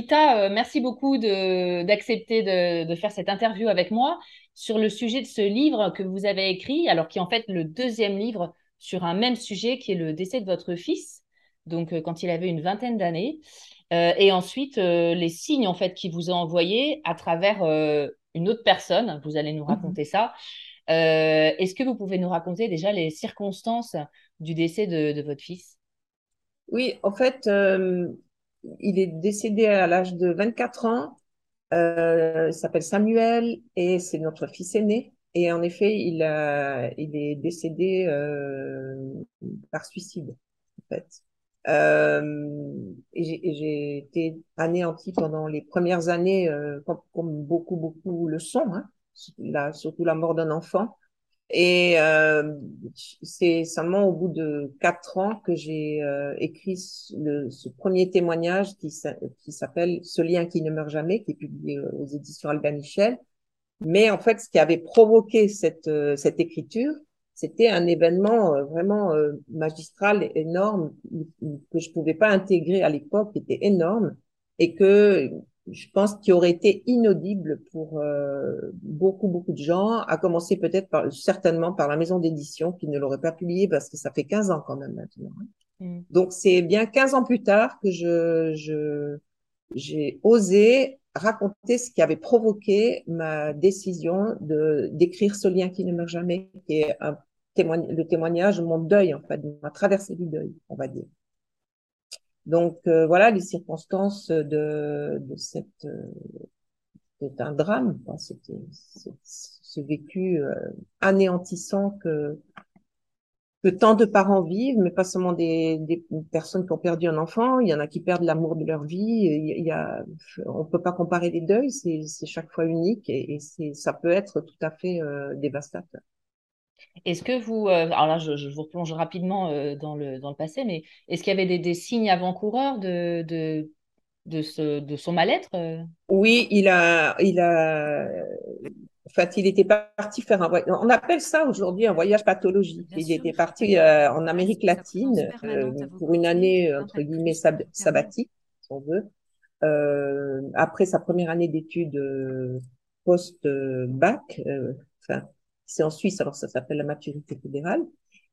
Lita, euh, merci beaucoup d'accepter de, de faire cette interview avec moi sur le sujet de ce livre que vous avez écrit, alors qui est en fait le deuxième livre sur un même sujet qui est le décès de votre fils, donc euh, quand il avait une vingtaine d'années, Euh, et ensuite euh, les signes en fait qu'il vous a envoyés à travers euh, une autre personne. Vous allez nous raconter ça. Est-ce que vous pouvez nous raconter déjà les circonstances du décès de, de votre fils? Oui, en fait, il est décédé à l'âge de 24 ans. Euh, il s'appelle Samuel et c'est notre fils aîné. Et en effet, il il est décédé euh, par suicide, en fait. Euh, j'ai été anéantie pendant les premières années, euh, comme, comme beaucoup, beaucoup le sont, hein, la, surtout la mort d'un enfant. Et euh, c'est seulement au bout de quatre ans que j'ai euh, écrit le- ce premier témoignage qui, s'a- qui s'appelle Ce lien qui ne meurt jamais, qui est publié aux éditions Albin Michel. Mais en fait, ce qui avait provoqué cette, euh, cette écriture, c'était un événement vraiment magistral énorme que je pouvais pas intégrer à l'époque, qui était énorme et que je pense qu'il aurait été inaudible pour euh, beaucoup, beaucoup de gens, à commencer peut-être par, certainement par la maison d'édition qui ne l'aurait pas publié parce que ça fait 15 ans quand même maintenant. hein. Mm. Donc c'est bien 15 ans plus tard que je, je, j'ai osé raconter ce qui avait provoqué ma décision de d'écrire ce lien qui ne meurt jamais, qui est un témoignage, le témoignage de mon deuil, en fait, de ma traversée du deuil, on va dire. Donc euh, voilà les circonstances de, de cette euh, c'est un drame, quoi. C'était ce vécu euh, anéantissant que que tant de parents vivent, mais pas seulement des, des personnes qui ont perdu un enfant. Il y en a qui perdent l'amour de leur vie. Il y a, on peut pas comparer les deuils. C'est c'est chaque fois unique et, c'est ça peut être tout à fait dévastateur. Est-ce que vous, euh, alors là, je, je vous replonge rapidement euh, dans le, dans le passé, mais est-ce qu'il y avait des, des signes avant-coureurs de, de, de, ce, de son mal-être? euh? Oui, il a, il a, en fait, il était parti faire un voyage. On appelle ça aujourd'hui un voyage pathologique. Il était parti euh, en Amérique latine pour une année entre guillemets sab- sabbatique, si on veut. Après sa première année d'études post-bac, enfin, c'est en Suisse, alors ça s'appelle la maturité fédérale.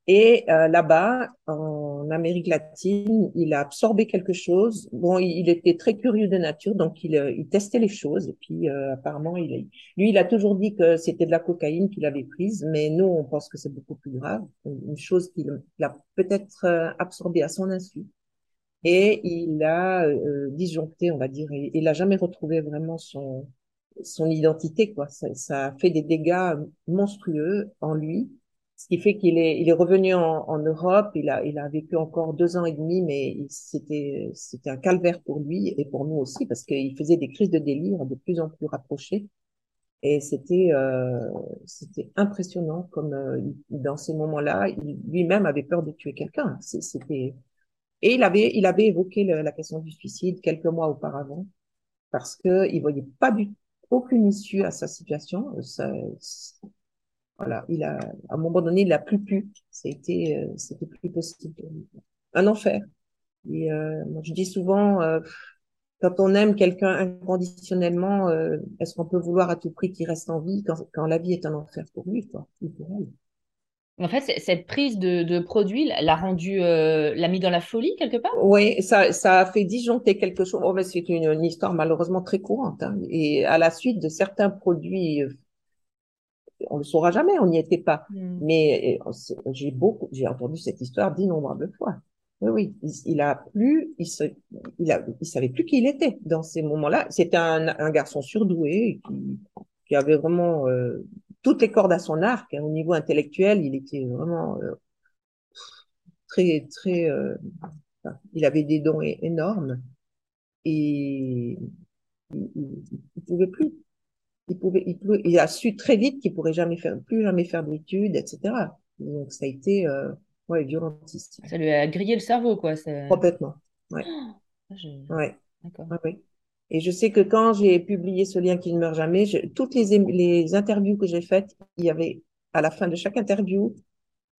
Et euh, là-bas, en Amérique latine, il a absorbé quelque chose. Bon, il, était très curieux de nature, donc il, euh, il testait les choses. Et puis, euh, apparemment, il, lui, il a toujours dit que c'était de la cocaïne qu'il avait prise, mais nous, on pense que c'est beaucoup plus grave. Une chose qu'il a peut-être euh, absorbée à son insu. Et il a euh, disjoncté, on va dire. Il n'a jamais retrouvé vraiment son, son identité, quoi. Ça, ça a fait des dégâts monstrueux en lui. Ce qui fait qu'il est, il est revenu en, en Europe. Il a, il a vécu encore deux ans et demi, mais c'était, c'était un calvaire pour lui et pour nous aussi parce qu'il faisait des crises de délire de plus en plus rapprochées. Et c'était, euh, c'était impressionnant comme euh, dans ces moments-là, lui-même avait peur de tuer quelqu'un. C'était, Et il avait, il avait évoqué la question du suicide quelques mois auparavant parce que il voyait pas du aucune issue à sa situation. Ça, voilà, il a, à un moment donné, il a plus pu. C'était, euh, c'était plus possible. Un enfer. Et euh, moi, je dis souvent, euh, quand on aime quelqu'un inconditionnellement, euh, est-ce qu'on peut vouloir à tout prix qu'il reste en vie quand, quand la vie est un enfer pour lui, quoi, pour elle? En fait, cette prise de, de produit l'a rendu, euh, l'a mis dans la folie quelque part? Oui, ça, ça a fait disjoncter quelque chose. Oh, c'est une, une, histoire malheureusement très courante. Hein. Et à la suite de certains produits, euh, on le saura jamais, on n'y était pas. Mm. Mais j'ai beaucoup, j'ai entendu cette histoire d'innombrables fois. Oui, oui, il, il, a plus, il, se, il, a, il savait plus qui il était dans ces moments-là. C'était un, un garçon surdoué qui, qui avait vraiment euh, toutes les cordes à son arc. Hein, au niveau intellectuel, il était vraiment euh, très, très. Euh, il avait des dons énormes et il, il, pouvait plus. Il pouvait, il, pouvait, il a su très vite qu'il pourrait jamais faire, plus jamais faire d'études, etc. Donc ça a été euh, ouais violentiste. Ça lui a grillé le cerveau, quoi. Complètement. Ouais. Oh, je... Ouais. D'accord. Ouais. Et je sais que quand j'ai publié ce lien qui ne meurt jamais, je, toutes les, les interviews que j'ai faites, il y avait à la fin de chaque interview,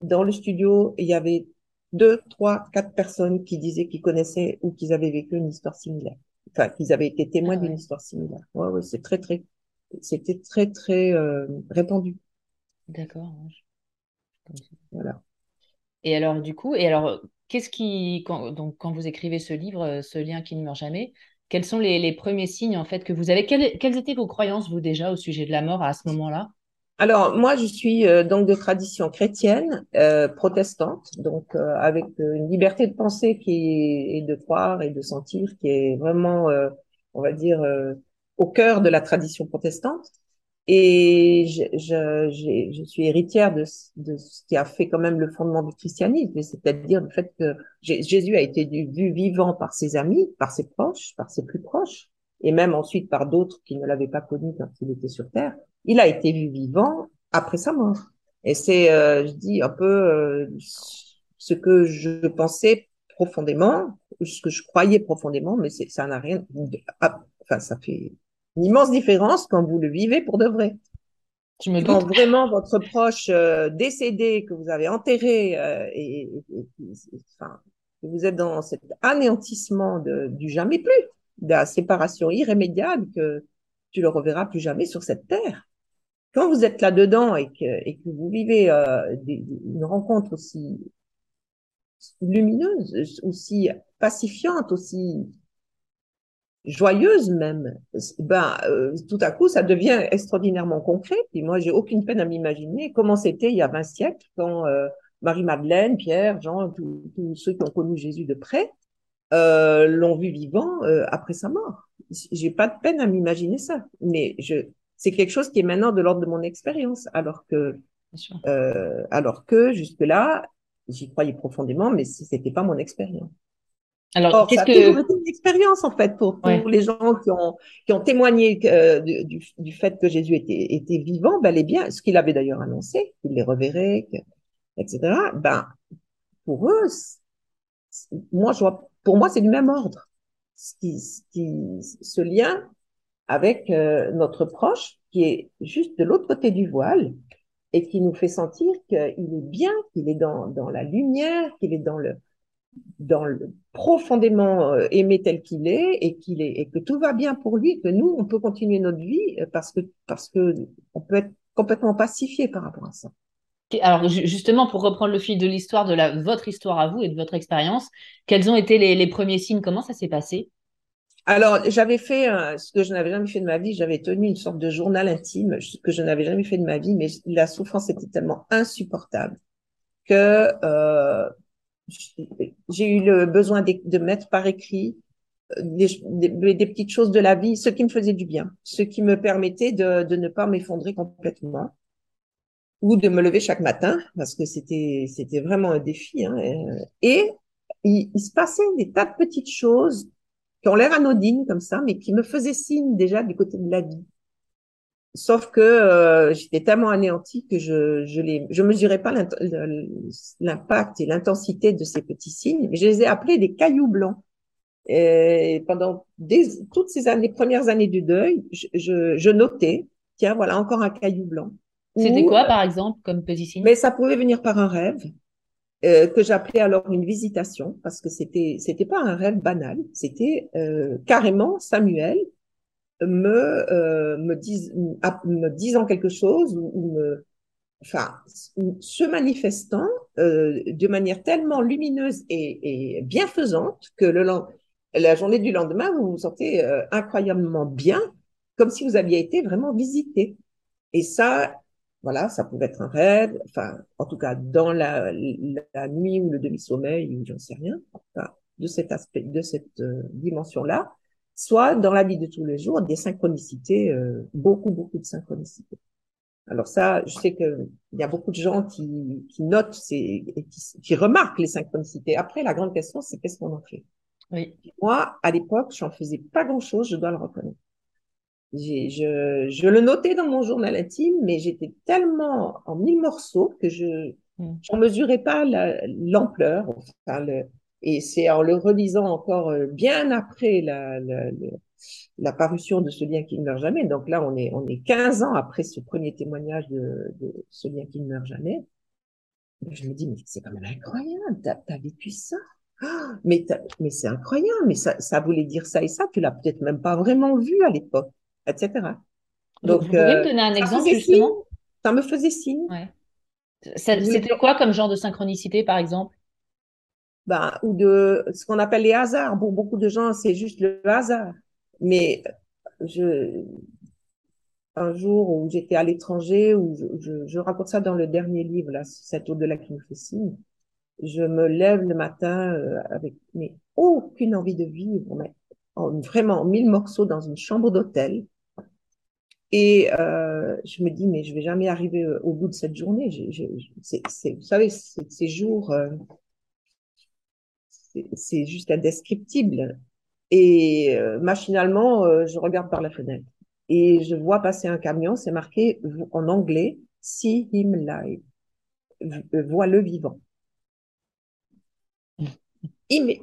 dans le studio, il y avait deux, trois, quatre personnes qui disaient qu'ils connaissaient ou qu'ils avaient vécu une histoire similaire. Enfin, qu'ils avaient été témoins ah ouais. d'une histoire similaire. Ouais, ouais, c'est très, très, c'était très, très euh, répandu. D'accord. Voilà. Et alors, du coup, et alors, qu'est-ce qui, quand, donc, quand vous écrivez ce livre, ce lien qui ne meurt jamais, quels sont les, les, premiers signes en fait que vous avez quelles, quelles, étaient vos croyances vous déjà au sujet de la mort à ce moment-là? Alors moi je suis euh, donc de tradition chrétienne, euh, protestante, donc euh, avec une liberté de penser qui est, et de croire et de sentir qui est vraiment, on va dire, au cœur de la tradition protestante. Et je, je, je, suis héritière de, de, ce qui a fait quand même le fondement du christianisme, c'est-à-dire le fait que Jésus a été vu vivant par ses amis, par ses proches, par ses plus proches, et même ensuite par d'autres qui ne l'avaient pas connu quand il était sur terre. Il a été vu vivant après sa mort. Et c'est, euh, je dis, un peu euh, ce que je pensais profondément, ce que je croyais profondément, mais ça n'a rien, enfin, ça fait une immense différence quand vous le vivez pour de vrai. Je me quand vraiment votre proche euh, décédé que vous avez enterré euh, et, et, et, enfin, vous êtes dans cet anéantissement de, du jamais plus, de la séparation irrémédiable que tu le reverras plus jamais sur cette terre. Quand vous êtes là-dedans et que, et que vous vivez euh, des, une rencontre aussi lumineuse, aussi pacifiante, aussi joyeuse même, ben euh, tout à coup ça devient extraordinairement concret. Puis moi j'ai aucune peine à m'imaginer comment c'était il y a 20 siècles quand euh, Marie-Madeleine, Pierre, Jean, tous ceux qui ont connu Jésus de près euh, l'ont vu vivant euh, après sa mort. J'ai pas de peine à m'imaginer ça, mais je c'est quelque chose qui est maintenant de l'ordre de mon expérience, alors que euh, alors que jusque là j'y croyais profondément, mais c'était pas mon expérience. Alors, qu'est-ce que été une expérience en fait pour, pour ouais. les gens qui ont qui ont témoigné euh, du, du, fait que Jésus était était vivant, bel et bien, ce qu'il avait d'ailleurs annoncé, qu'il les reverrait, que, etc. Ben pour eux, moi je vois, pour moi c'est du même ordre. Ce qui, ce, qui, ce lien avec euh, notre proche qui est juste de l'autre côté du voile et qui nous fait sentir qu'il est bien, qu'il est dans dans la lumière, qu'il est dans le dans le, profondément euh, aimé tel qu'il est et qu'il est et que tout va bien pour lui, que nous on peut continuer notre vie euh, parce que parce que on peut être complètement pacifié par rapport à ça. Alors justement, pour reprendre le fil de l'histoire de la, votre histoire à vous et de votre expérience, quels ont été les, les premiers signes? Comment ça s'est passé? Alors, j'avais fait euh, ce que je n'avais jamais fait de ma vie. J'avais tenu une sorte de journal intime, ce que je n'avais jamais fait de ma vie, mais la souffrance était tellement insupportable que euh, j'ai eu le besoin de, mettre par écrit euh, des, petites choses de la vie, ce qui me faisait du bien, ce qui me permettait de, ne pas m'effondrer complètement ou de me lever chaque matin parce que c'était vraiment un défi. Hein, et il, il, se passait des tas de petites choses qui ont l'air anodines comme ça, mais qui me faisaient signe déjà du côté de la vie. Sauf que euh, j'étais tellement anéantie que je je les je mesurais pas l'impact et l'intensité de ces petits signes, je les ai appelés des cailloux blancs. Et pendant des, toutes ces années, premières années du deuil, je, je, je notais, tiens, voilà encore un caillou blanc. C'était quoi, par exemple, comme petit signe? Mais ça pouvait venir par un rêve euh, que j'appelais alors une visitation parce que c'était c'était pas un rêve banal, c'était euh, carrément Samuel me euh, me, me disant quelque chose ou, me enfin se manifestant euh, de manière tellement lumineuse et, et bienfaisante que le la journée du lendemain vous vous sentez euh, incroyablement bien comme si vous aviez été vraiment visité. Et ça voilà ça pouvait être un rêve enfin en tout cas dans la, la nuit ou le demi-sommeil j'en sais rien enfin, de cet aspect de cette euh, dimension là soit dans la vie de tous les jours, des synchronicités, euh, beaucoup, beaucoup de synchronicités. Alors ça, je sais qu'il y a beaucoup de gens qui, qui notent ces, et qui, qui, remarquent les synchronicités. Après, la grande question, c'est qu'est-ce qu'on en fait? Oui. Moi, à l'époque, je n'en faisais pas grand-chose, je dois le reconnaître. Je, je le notais dans mon journal intime, mais j'étais tellement en mille morceaux que je n'en mm. mesurais pas l'ampleur, enfin, le, et c'est en le relisant encore euh, bien après la, la, la, parution de ce lien qui ne meurt jamais. Donc là, on est, on est 15 ans après ce premier témoignage de, de ce lien qui ne meurt jamais. Je me dis, mais c'est quand même incroyable, t'as as vécu ça. Ah, mais mais c'est incroyable, mais ça, ça voulait dire ça et ça, tu l'as peut-être même pas vraiment vu à l'époque, etc. Donc, vous pouvez me donner un exemple justement? Ça me faisait signe. Ouais. C'était quoi comme genre de synchronicité, par exemple? Ben, ou de ce qu'on appelle les hasards. Pour beaucoup de gens, c'est juste le hasard. Mais je, un jour où j'étais à l'étranger, où je, je, raconte ça dans le dernier livre, là, cette au-delà qui me fait je me lève le matin euh, avec mais aucune envie de vivre, mais vraiment mille morceaux dans une chambre d'hôtel. Et euh, je me dis, mais je vais jamais arriver euh, au bout de cette journée. Je, je, c'est, vous savez, ces jours, euh, c'est juste indescriptible. Et euh, machinalement, euh, je regarde par la fenêtre et je vois passer un camion, c'est marqué en anglais See him live, euh, vois le vivant.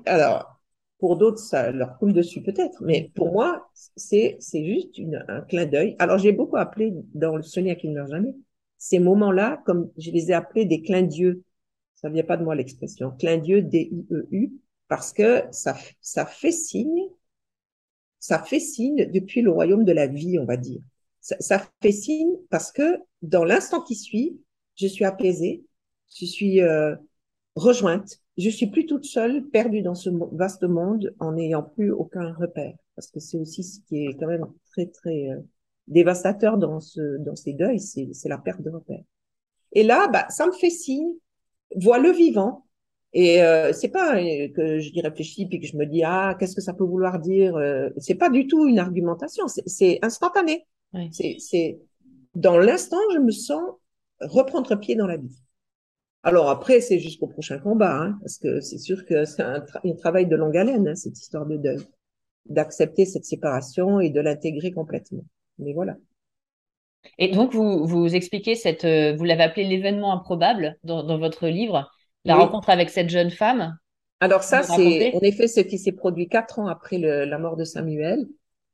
Alors, pour d'autres, ça leur coule dessus peut-être, mais pour moi, c'est juste une, un clin d'œil. Alors, j'ai beaucoup appelé dans le Sonia qui ne meurt jamais ces moments-là, comme je les ai appelés des clins d'yeux. Ça vient pas de moi l'expression. Clin d'yeux, D-I-E-U, parce que ça, ça fait signe, ça fait signe depuis le royaume de la vie, on va dire. Ça, ça fait signe parce que dans l'instant qui suit, je suis apaisée, je suis euh, rejointe, je suis plus toute seule, perdue dans ce vaste monde en n'ayant plus aucun repère. Parce que c'est aussi ce qui est quand même très très euh, dévastateur dans ce dans ces deuils, c'est la perte de repère. Et là, bah, ça me fait signe, vois le vivant, et euh, c'est pas euh, que je réfléchis puis que je me dis ah qu'est-ce que ça peut vouloir dire. Euh, c'est pas du tout une argumentation, c'est instantané. C'est dans l'instant je me sens reprendre pied dans la vie. Alors après c'est jusqu'au prochain combat hein, parce que c'est sûr que c'est un, travail de longue haleine hein, cette histoire de deuil, d'accepter cette séparation et de l'intégrer complètement. Mais voilà. Et donc vous vous expliquez cette vous l'avez appelé l'événement improbable dans, dans votre livre. La rencontre avec cette jeune femme Alors ça, c'est en effet ce qui s'est produit quatre ans après le, la mort de Samuel.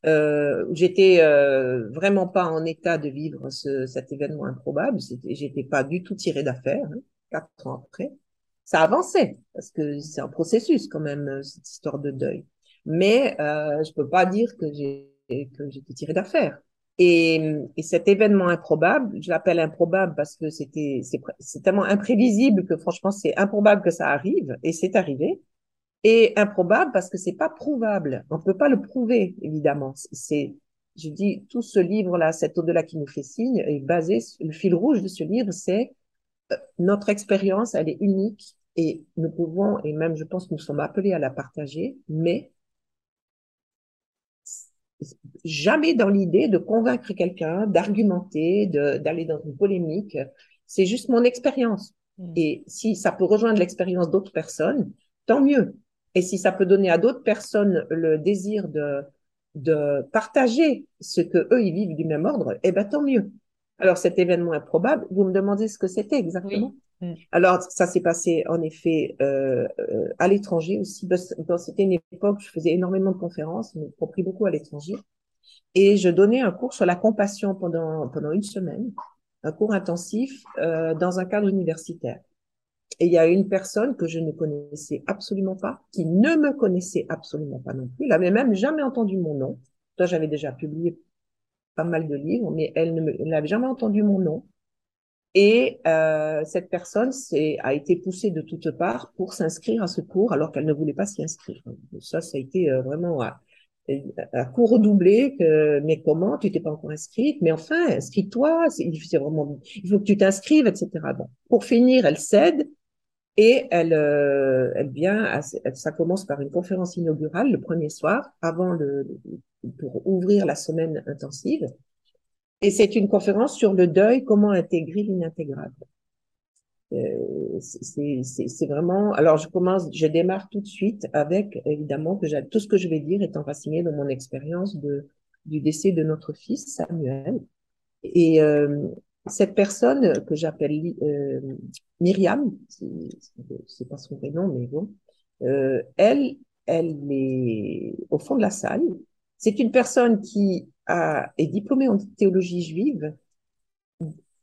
Euh, j'étais euh, vraiment pas en état de vivre ce, cet événement improbable. J'étais pas du tout tiré d'affaire. Hein, quatre ans après, ça avançait parce que c'est un processus quand même cette histoire de deuil. Mais euh, je peux pas dire que j'ai que j'étais tiré d'affaire. Et, et, cet événement improbable, je l'appelle improbable parce que c'était c'est tellement imprévisible que franchement c'est improbable que ça arrive et c'est arrivé. Et improbable parce que c'est pas prouvable. On peut pas le prouver évidemment. C'est je dis tout ce livre là, cet au-delà qui nous fait signe est basé le fil rouge de ce livre, c'est euh, notre expérience, elle est unique et nous pouvons et même je pense que nous sommes appelés à la partager, mais jamais dans l'idée de convaincre quelqu'un, d'argumenter, d'aller dans une polémique. C'est juste mon expérience. Mm. Et si ça peut rejoindre l'expérience d'autres personnes, tant mieux. Et si ça peut donner à d'autres personnes le désir de de partager ce que eux ils vivent du même ordre, eh ben tant mieux. Alors cet événement improbable, vous me demandez ce que c'était exactement? Mm. Alors ça s'est passé en effet euh, euh, à l'étranger aussi. C'était une époque où je faisais énormément de conférences, j'ai compris beaucoup à l'étranger, et je donnais un cours sur la compassion pendant pendant une semaine, un cours intensif euh, dans un cadre universitaire. Et il y a une personne que je ne connaissais absolument pas, qui ne me connaissait absolument pas non plus. Elle avait même jamais entendu mon nom. Toi, j'avais déjà publié pas mal de livres, mais elle n'avait jamais entendu mon nom. Et euh, cette personne a été poussée de toutes parts pour s'inscrire à ce cours alors qu'elle ne voulait pas s'y inscrire. Ça, ça a été euh, vraiment à, à cours redoublé que mais comment? Tu t'es pas encore inscrite mais enfin inscris-toi c'est vraiment il faut que tu t'inscrives etc bon pour finir elle cède et elle, euh, elle vient, ça commence par une conférence inaugurale le premier soir, avant le, pour ouvrir la semaine intensive. Et c'est une conférence sur le deuil, comment intégrer l'inintégrable. Euh, c'est vraiment. Alors je commence, je démarre tout de suite avec évidemment que tout ce que je vais dire est enraciné dans mon expérience de du décès de notre fils Samuel. Et euh, cette personne que j'appelle euh, Myriam, c'est pas son prénom, mais bon, euh, elle, elle est au fond de la salle. C'est une personne qui a, est diplômée en théologie juive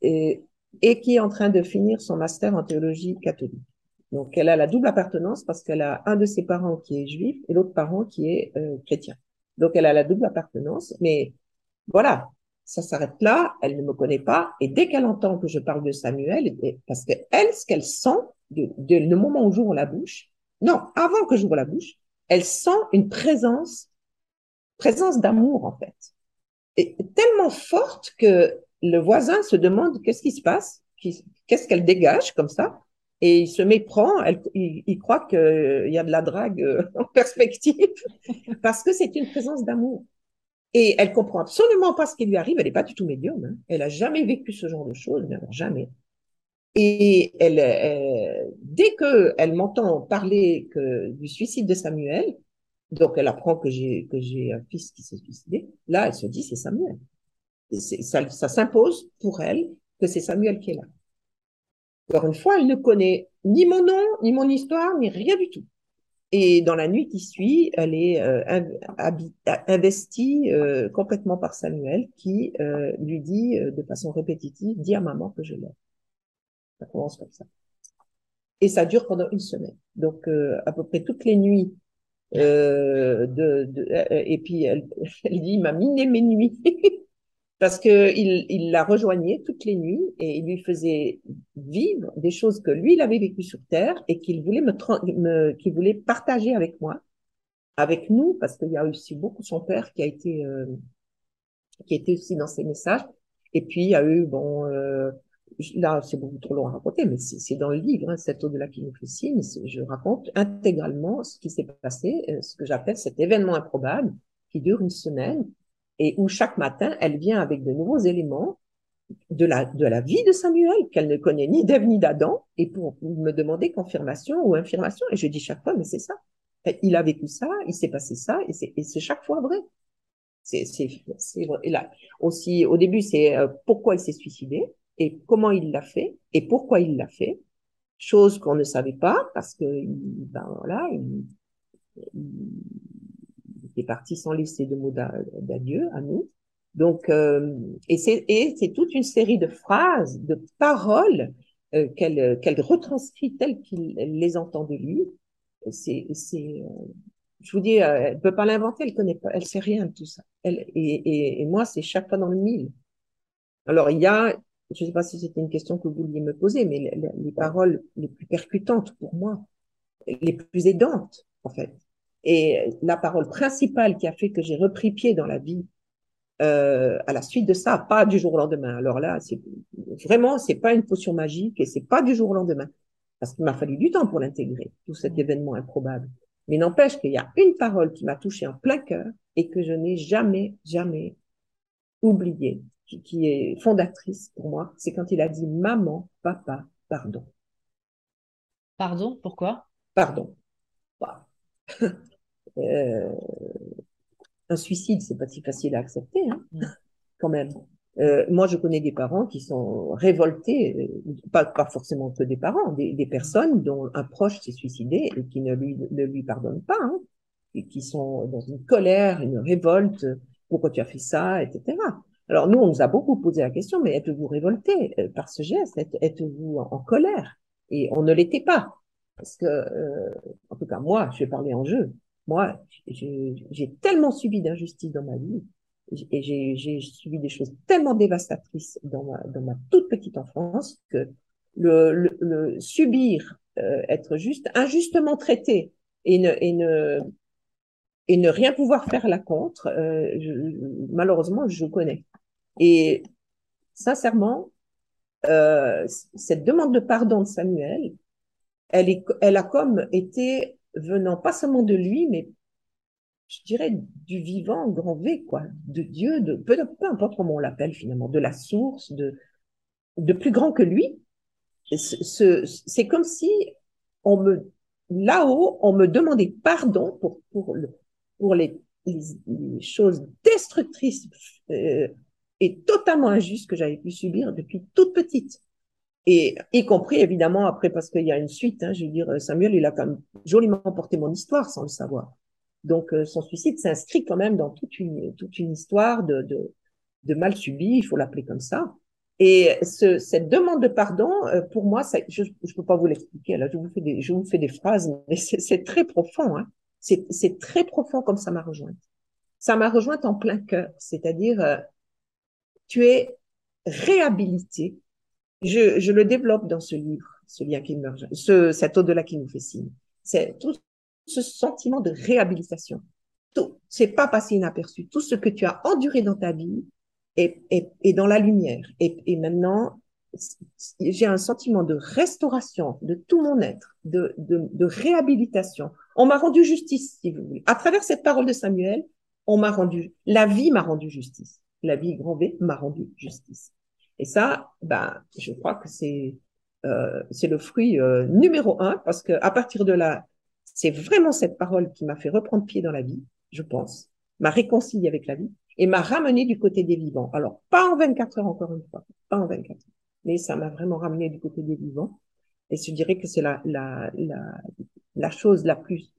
et, et qui est en train de finir son master en théologie catholique. Donc, elle a la double appartenance parce qu'elle a un de ses parents qui est juif et l'autre parent qui est euh, chrétien. Donc, elle a la double appartenance, mais voilà, ça s'arrête là, elle ne me connaît pas, et dès qu'elle entend que je parle de Samuel, parce que elle, ce qu'elle sent, de, le moment où j'ouvre la bouche, non, avant que j'ouvre la bouche, elle sent une présence, présence d'amour en fait, et tellement forte que le voisin se demande qu'est-ce qui se passe, qu'est-ce qu'elle dégage comme ça, et il se méprend, elle, il, croit qu'il y a de la drague euh, en perspective, parce que c'est une présence d'amour. Et elle comprend absolument pas ce qui lui arrive. Elle n'est pas du tout médium. Hein. Elle a jamais vécu ce genre de choses, jamais. Et elle, dès que elle m'entend parler que, du suicide de Samuel, donc elle apprend que j'ai que j'ai un fils qui s'est suicidé. Là, elle se dit c'est Samuel. Ça, ça s'impose pour elle que c'est Samuel qui est là. Encore une fois, elle ne connaît ni mon nom, ni mon histoire, ni rien du tout. Et dans la nuit qui suit, elle est euh, investie euh, complètement par Samuel, qui euh, lui dit de façon répétitive, dis à maman que je l'aime. Ça commence comme ça. Et ça dure pendant une semaine. Donc à peu près toutes les nuits. De, de et puis elle, elle dit, m'a miné mes nuits. parce que il, il la rejoignait toutes les nuits et il lui faisait vivre des choses que lui il avait vécues sur terre et qu'il voulait me, me qu'il voulait partager avec moi, avec nous, parce qu'il y a aussi beaucoup son père qui a été euh, qui était aussi dans ses messages. Et puis il y a eu bon euh, là c'est beaucoup trop long à raconter, mais c'est dans le livre, hein, cet au-delà qui nous fait. Je raconte intégralement ce qui s'est passé, euh, ce que j'appelle cet événement improbable qui dure une semaine et où chaque matin, elle vient avec de nouveaux éléments de la, de la vie de Samuel, qu'elle ne connaît ni d'Ève ni d'Adam, et pour me demander confirmation ou infirmation. Et je dis chaque fois, mais c'est ça. Il a vécu ça, il s'est passé ça, et c'est chaque fois vrai. C'est vrai. Et là, aussi, au début, c'est euh, pourquoi il s'est suicidé, et comment il l'a fait, et pourquoi il l'a fait. Chose qu'on ne savait pas, parce que, ben voilà, il, est parti sans laisser de mots d'adieu à nous. Donc, euh, et c'est et toute une série de phrases, de paroles euh, qu'elle qu'elle retranscrit telles qu'il les entend de lui. C'est c'est euh, je vous dis, elle peut pas l'inventer, elle connaît pas, elle sait rien de tout ça. Elle, et, et, moi, c'est chaque fois dans le mille. Alors, il y a, je sais pas si c'était une question que vous vouliez me poser, mais les, les paroles les plus percutantes pour moi, les plus aidantes, en fait, et la parole principale qui a fait que j'ai repris pied dans la vie euh, à la suite de ça, pas du jour au lendemain. Alors là, c'est vraiment, c'est pas une potion magique et c'est pas du jour au lendemain, parce qu'il m'a fallu du temps pour l'intégrer, tout cet mmh. événement improbable. Mais n'empêche qu'il y a une parole qui m'a touché en plein cœur et que je n'ai jamais, jamais oubliée, qui, qui est fondatrice pour moi. C'est quand il a dit maman, papa, pardon. Pardon, pourquoi? Pardon. Euh, un suicide, c'est pas si facile à accepter, hein, quand même. Euh, moi, je connais des parents qui sont révoltés, euh, pas, pas forcément que des parents, des, des personnes dont un proche s'est suicidé et qui ne lui, ne lui pardonnent pas, hein, et qui sont dans une colère, une révolte, pourquoi tu as fait ça, etc. Alors nous, on nous a beaucoup posé la question, mais êtes-vous révolté euh, par ce geste? Êtes-vous en, colère? Et on ne l'était pas. Parce que, euh, en tout cas, moi, je vais parler en jeu. Moi, j'ai tellement subi d'injustice dans ma vie et j'ai subi des choses tellement dévastatrices dans ma, dans ma toute petite enfance que le, le, subir, euh, être juste injustement traité et ne, et ne et ne rien pouvoir faire la contre, euh, malheureusement, je connais. Et sincèrement, euh, cette demande de pardon de Samuel, elle, est, elle a comme été venant pas seulement de lui, mais je dirais du vivant grand V, quoi, de Dieu, de peu, peu importe comment on l'appelle finalement, de la source, de, de plus grand que lui. C'est comme si on me, là-haut, on me demandait pardon pour, pour le, pour les, les, choses destructrices euh, et totalement injustes que j'avais pu subir depuis toute petite. Et y compris évidemment après parce qu'il y a une suite. Hein, je veux dire, Samuel, il a quand même joliment porté mon histoire sans le savoir. Donc euh, son suicide s'inscrit quand même dans toute une toute une histoire de de, de mal subi, il faut l'appeler comme ça. Et ce, cette demande de pardon, euh, pour moi, ça, je ne peux pas vous l'expliquer. Là, je vous fais des je vous fais des phrases, mais c'est très profond. Hein. C'est très profond comme ça m'a rejointe. Ça m'a rejointe en plein cœur, c'est-à-dire euh, tu es réhabilité. Je, je, le développe dans ce livre, ce lien qui meurt, ce, cet au-delà qui nous fait signe. C'est tout ce sentiment de réhabilitation. Tout, c'est pas passé inaperçu. Tout ce que tu as enduré dans ta vie est, est, est dans la lumière. Et, et maintenant, j'ai un sentiment de restauration de tout mon être, de, de, de réhabilitation. On m'a rendu justice, si vous voulez. À travers cette parole de Samuel, on m'a rendu, la vie m'a rendu justice. La vie grand V m'a rendu justice. Et ça, ben, je crois que c'est euh, c'est le fruit euh, numéro un parce que à partir de là, c'est vraiment cette parole qui m'a fait reprendre pied dans la vie, je pense, m'a réconcilié avec la vie et m'a ramené du côté des vivants. Alors pas en 24 heures encore une fois, pas en 24 heures, mais ça m'a vraiment ramené du côté des vivants. Et je dirais que c'est la, la, la, la chose la plus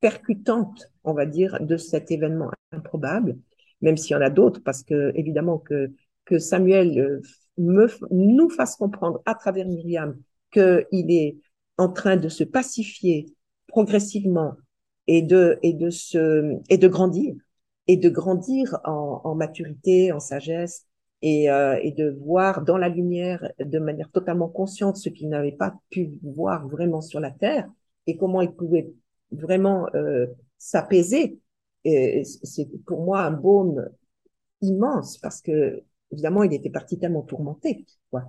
percutante, on va dire, de cet événement improbable, même s'il y en a d'autres, parce que évidemment que, que Samuel euh, me, nous fasse comprendre à travers Myriam qu'il est en train de se pacifier progressivement et de, et de se, et de grandir, et de grandir en, en maturité, en sagesse, et, euh, et, de voir dans la lumière de manière totalement consciente ce qu'il n'avait pas pu voir vraiment sur la terre et comment il pouvait vraiment euh, s'apaiser. C'est pour moi un baume immense parce que évidemment il était parti tellement tourmenté. Quoi.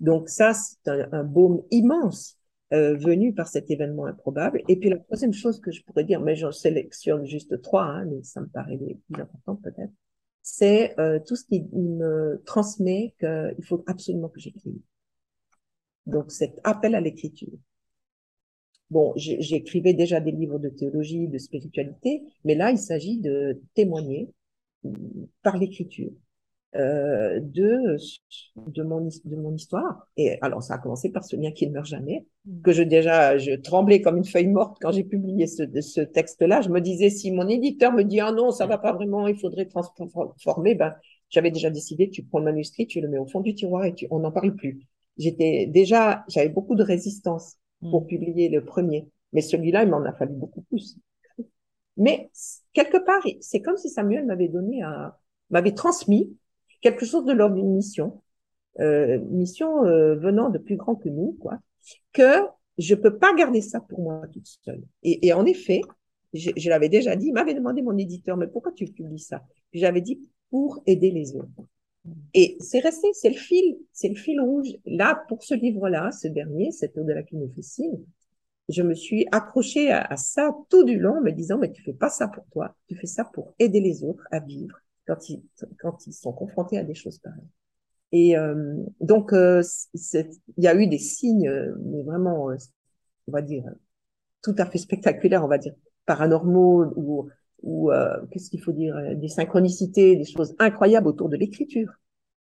Donc ça c'est un, un, baume immense euh, venu par cet événement improbable. Et puis la troisième chose que je pourrais dire, mais j'en sélectionne juste trois, hein, mais ça me paraît les plus importantes peut-être c'est euh, tout ce qui me transmet qu'il faut absolument que j'écrive. Donc, cet appel à l'écriture. Bon, j'écrivais déjà des livres de théologie, de spiritualité, mais là, il s'agit de témoigner par l'écriture. Euh, de, de, mon, de mon histoire. Et alors, ça a commencé par ce lien qui ne meurt jamais, mm. que je déjà, je tremblais comme une feuille morte quand j'ai publié ce, ce texte-là. Je me disais, si mon éditeur me dit, ah non, ça va pas vraiment, il faudrait transformer, ben, j'avais déjà décidé, tu prends le manuscrit, tu le mets au fond du tiroir et tu, on n'en parle plus. J'étais déjà, j'avais beaucoup de résistance pour mm. publier le premier. Mais celui-là, il m'en a fallu beaucoup plus. Mais quelque part, c'est comme si Samuel m'avait donné un, m'avait transmis quelque chose de l'ordre d'une mission, euh, mission euh, venant de plus grand que nous, quoi, que je peux pas garder ça pour moi toute seule. Et, et en effet, je, je l'avais déjà dit, il m'avait demandé mon éditeur, mais pourquoi tu publies ça? J'avais dit pour aider les autres. Et c'est resté, c'est le fil, c'est le fil rouge. Là, pour ce livre-là, ce dernier, cet au-delà qui nous fait signe, je me suis accrochée à, à, ça tout du long, me disant, mais tu fais pas ça pour toi, tu fais ça pour aider les autres à vivre quand ils, quand ils sont confrontés à des choses pareilles. Et euh, donc, euh, il y a eu des signes, euh, mais vraiment, euh, on va dire, tout à fait spectaculaires, on va dire, paranormaux, ou ou qu'est-ce qu'il faut dire, des synchronicités, des choses incroyables autour de l'écriture.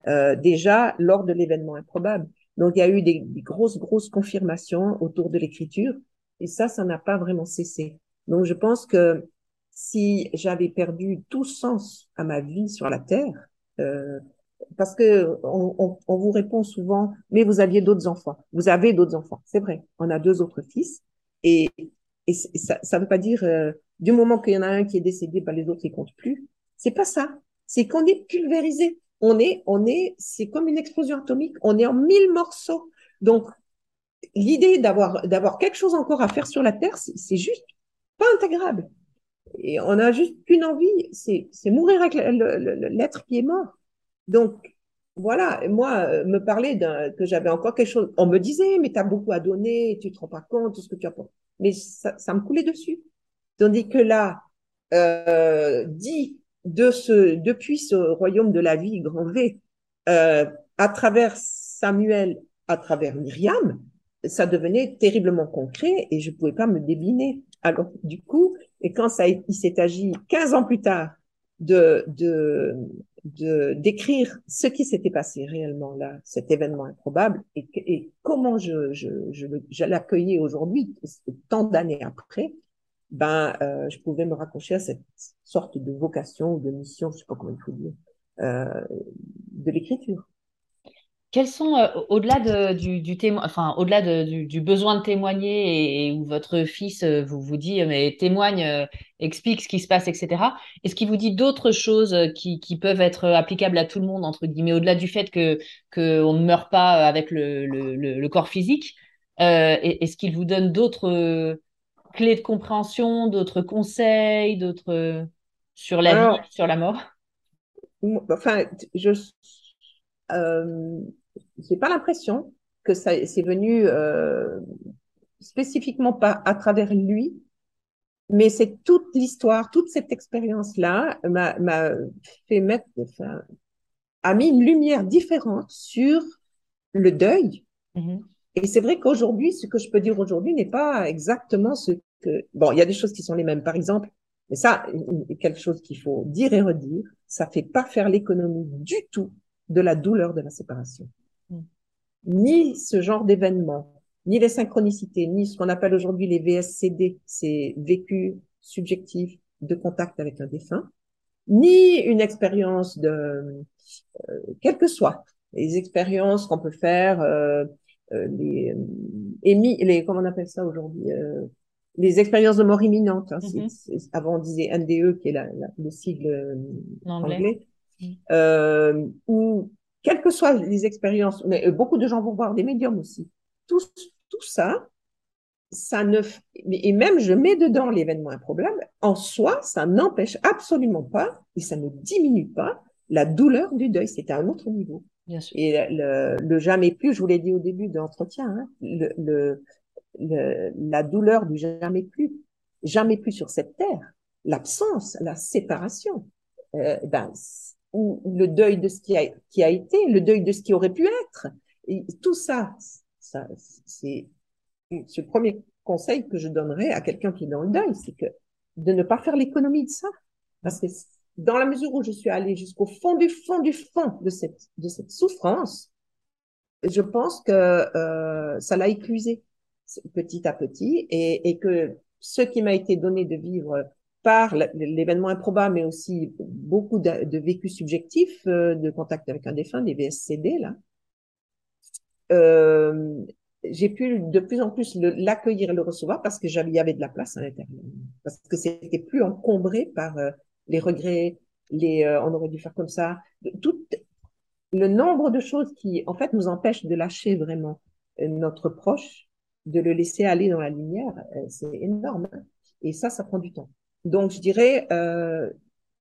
déjà lors de l'événement improbable. Donc il y a eu des, des grosses grosses confirmations autour de l'écriture et ça, ça n'a pas vraiment cessé. Donc je pense que si j'avais perdu tout sens à ma vie sur la terre, euh, parce que on, on, on, vous répond souvent, mais vous aviez d'autres enfants. Vous avez d'autres enfants, c'est vrai. On a deux autres fils, et, et ça ne veut pas dire euh, du moment qu'il y en a un qui est décédé, bah, les autres ils comptent plus. C'est pas ça. C'est qu'on est pulvérisé. On est, on est, c'est comme une explosion atomique. On est en mille morceaux. Donc l'idée d'avoir d'avoir quelque chose encore à faire sur la terre, c'est juste pas intégrable. Et on a juste qu'une envie, c'est mourir avec l'être qui est mort. Donc, voilà, moi, euh, me parler que j'avais encore quelque chose, on me disait, mais tu as beaucoup à donner, tu te rends pas compte de ce que tu as Mais ça, ça me coulait dessus. Tandis que là, euh, dit de ce, depuis ce royaume de la vie, grand V, euh, à travers Samuel, à travers Myriam, ça devenait terriblement concret et je pouvais pas me débiner. Alors, du coup, et quand ça, il s'est agi 15 ans plus tard de, de, de, d'écrire ce qui s'était passé réellement là, cet événement improbable et, comment je, je, je l'accueillais aujourd'hui, tant d'années après, ben, euh, je pouvais me raccrocher à cette sorte de vocation ou de mission, je sais pas comment il faut dire, euh, de l'écriture. Quels sont, euh, au-delà du, du, enfin, au-delà du, du, besoin de témoigner et, où votre fils euh, vous, vous dit, mais témoigne, euh, explique ce qui se passe, etc., est-ce qu'il vous dit d'autres choses qui, qui, peuvent être applicables à tout le monde, entre guillemets, au-delà du fait que qu'on ne meurt pas avec le, le, le, corps physique Est-ce qu'il vous donne d'autres clés de compréhension, d'autres conseils, d'autres sur la vie, sur la mort? Enfin, je j'ai pas l'impression que ça c'est venu euh, spécifiquement pas à travers lui, mais c'est toute l'histoire, toute cette expérience là m'a fait mettre, enfin, a mis une lumière différente sur le deuil. Mm-hmm. Et c'est vrai qu'aujourd'hui, ce que je peux dire aujourd'hui n'est pas exactement ce que bon, il y a des choses qui sont les mêmes. Par exemple, mais ça, quelque chose qu'il faut dire et redire, ça fait pas faire l'économie du tout de la douleur de la séparation. Mm. Ni ce genre d'événement, ni les synchronicités, ni ce qu'on appelle aujourd'hui les VSCD, c'est vécu subjectif de contact avec un défunt, ni une expérience de, euh, quelle que soit, les expériences qu'on peut faire, euh les, émis, les, comment on appelle ça aujourd'hui, euh, les expériences de mort imminente. Hein, mm-hmm. avant on disait NDE qui est la, le sigle euh, anglais euh, ou quelles que soient les expériences, mais euh, beaucoup de gens vont voir des médiums aussi. Tout, tout ça, ça ne, et même je mets dedans l'événement improbable, en soi, ça n'empêche absolument pas et ça ne diminue pas la douleur du deuil. C'est à un autre niveau. Et le, le, jamais plus, je vous l'ai dit au début de l'entretien, hein, le, le, la douleur du jamais plus, jamais plus sur cette terre, l'absence, la séparation, euh, ben, ou le deuil de ce qui a, qui a été, le deuil de ce qui aurait pu être. Et tout ça, ça c'est ce premier conseil que je donnerais à quelqu'un qui est dans le deuil, c'est que de ne pas faire l'économie de ça. Parce que dans la mesure où je suis allée jusqu'au fond du fond du fond de cette, de cette souffrance, je pense que euh, ça l'a éclusé petit à petit et, et que ce qui m'a été donné de vivre par l'événement improbable, mais aussi beaucoup de, de vécus subjectifs, euh, de contact avec un défunt, des VSCD, là, euh, j'ai pu de plus en plus l'accueillir et le recevoir parce que j'avais, y avait de la place à l'intérieur. Parce que c'était plus encombré par euh, les regrets, les, euh, on aurait dû faire comme ça. Tout le nombre de choses qui, en fait, nous empêchent de lâcher vraiment notre proche, de le laisser aller dans la lumière, c'est énorme. Hein. Et ça, ça prend du temps. Donc, je dirais euh,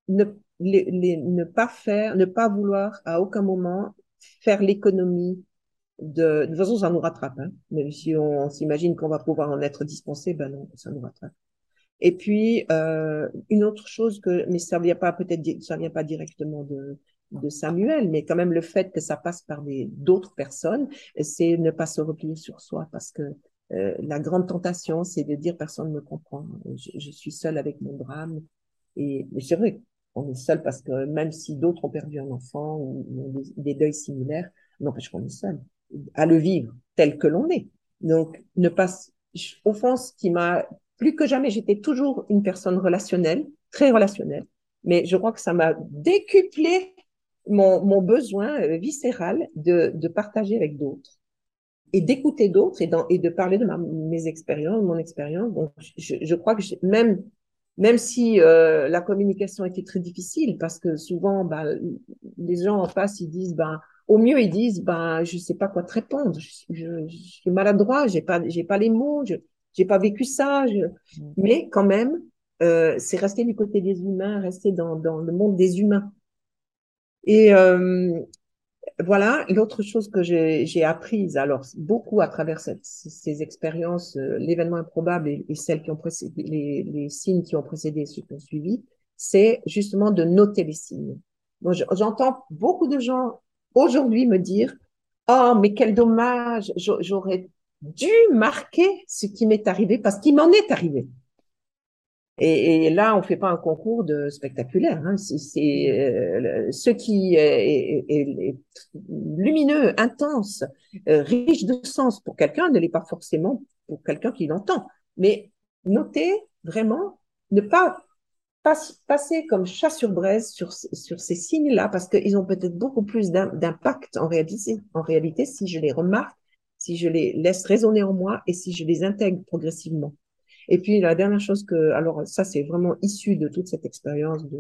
ne, ne pas faire, ne pas vouloir à aucun moment faire l'économie de. De toute façon, ça nous rattrape. Hein. Même si on, s'imagine qu'on va pouvoir en être dispensé, ben non, ça nous rattrape. Et puis euh, une autre chose que, mais ça vient pas peut-être, ça vient pas directement de de Samuel, mais quand même le fait que ça passe par des d'autres personnes, c'est ne pas se replier sur soi parce que euh, la grande tentation, c'est de dire personne ne me comprend. Je, suis seule avec mon drame. Et, c'est vrai, on est seul parce que même si d'autres ont perdu un enfant ou, ont des, deuils similaires, n'empêche qu'on est seul à le vivre tel que l'on est. Donc, ne pas, au fond, ce qui m'a, plus que jamais, j'étais toujours une personne relationnelle, très relationnelle, mais je crois que ça m'a décuplé mon, mon besoin euh, viscéral de, de partager avec d'autres et d'écouter d'autres et, et de parler de mes expériences, mon expérience. Donc, je, je crois que même même si euh, la communication était très difficile, parce que souvent, bah, les gens en face, ils disent, ben, au mieux, ils disent, ben, je sais pas quoi te répondre, je, je, je suis maladroit, j'ai pas, pas les mots, je, j'ai pas vécu ça, je... Mm. mais quand même, euh, c'est rester du côté des humains, rester dans, dans le monde des humains. Et euh, voilà, l'autre chose que j'ai apprise, alors beaucoup à travers cette, ces expériences, euh, l'événement improbable et, et, celles qui ont précédé, les, les, signes qui ont précédé ceux qui ont suivi, c'est justement de noter les signes. J'entends beaucoup de gens aujourd'hui me dire, oh mais quel dommage, j'aurais dû marquer ce qui m'est arrivé parce qu'il m'en est arrivé. Et, là, on fait pas un concours de spectaculaire. Hein. C'est euh, ce qui est, est, lumineux, intense, euh, riche de sens pour quelqu'un ne l'est pas forcément pour quelqu'un qui l'entend. Mais notez vraiment, ne pas, pas passer comme chat sur braise sur, sur ces signes-là, parce qu'ils ont peut-être beaucoup plus d'impact en réalité, en réalité si je les remarque, si je les laisse résonner en moi et si je les intègre progressivement. Et puis la dernière chose que, alors ça c'est vraiment issu de toute cette expérience de,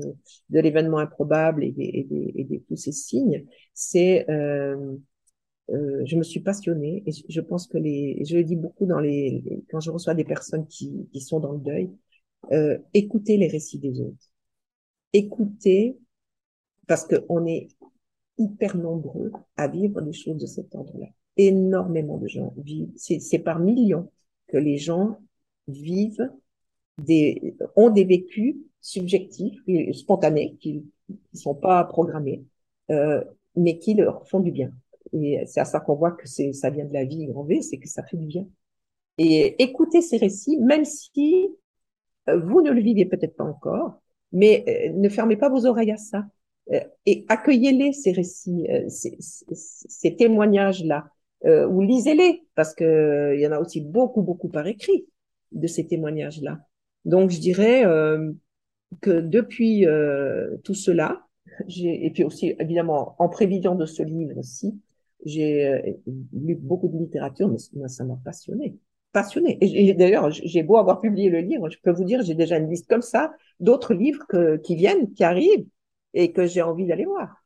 de l'événement improbable et, des, et, des, et tous ces signes, c'est euh, euh, je me suis passionnée et je, pense que les, je le dis beaucoup dans les, quand je reçois des personnes qui, qui sont dans le deuil, euh, écoutez les récits des autres, écoutez parce que on est hyper nombreux à vivre des choses de cet ordre-là. Énormément de gens vivent, c'est par millions que les gens vivent des, ont des vécus subjectifs, spontanés, qui ne sont pas programmés, euh, mais qui leur font du bien. Et c'est à ça qu'on voit que ça vient de la vie grand V, c'est que ça fait du bien. Et écoutez ces récits, même si euh, vous ne le vivez peut-être pas encore, mais euh, ne fermez pas vos oreilles à ça. Euh, et accueillez-les, ces récits, ces, ces témoignages-là, ou lisez-les, parce que il y en a aussi beaucoup, beaucoup par écrit de ces témoignages-là. Donc, je dirais euh, que depuis euh, tout cela, et puis aussi, évidemment, en prévision de ce livre aussi, j'ai euh, lu beaucoup de littérature, mais ça m'a passionné. Passionné. Et, d'ailleurs, j'ai beau avoir publié le livre, je peux vous dire, j'ai déjà une liste comme ça d'autres livres que, qui viennent, qui arrivent, et que j'ai envie d'aller voir.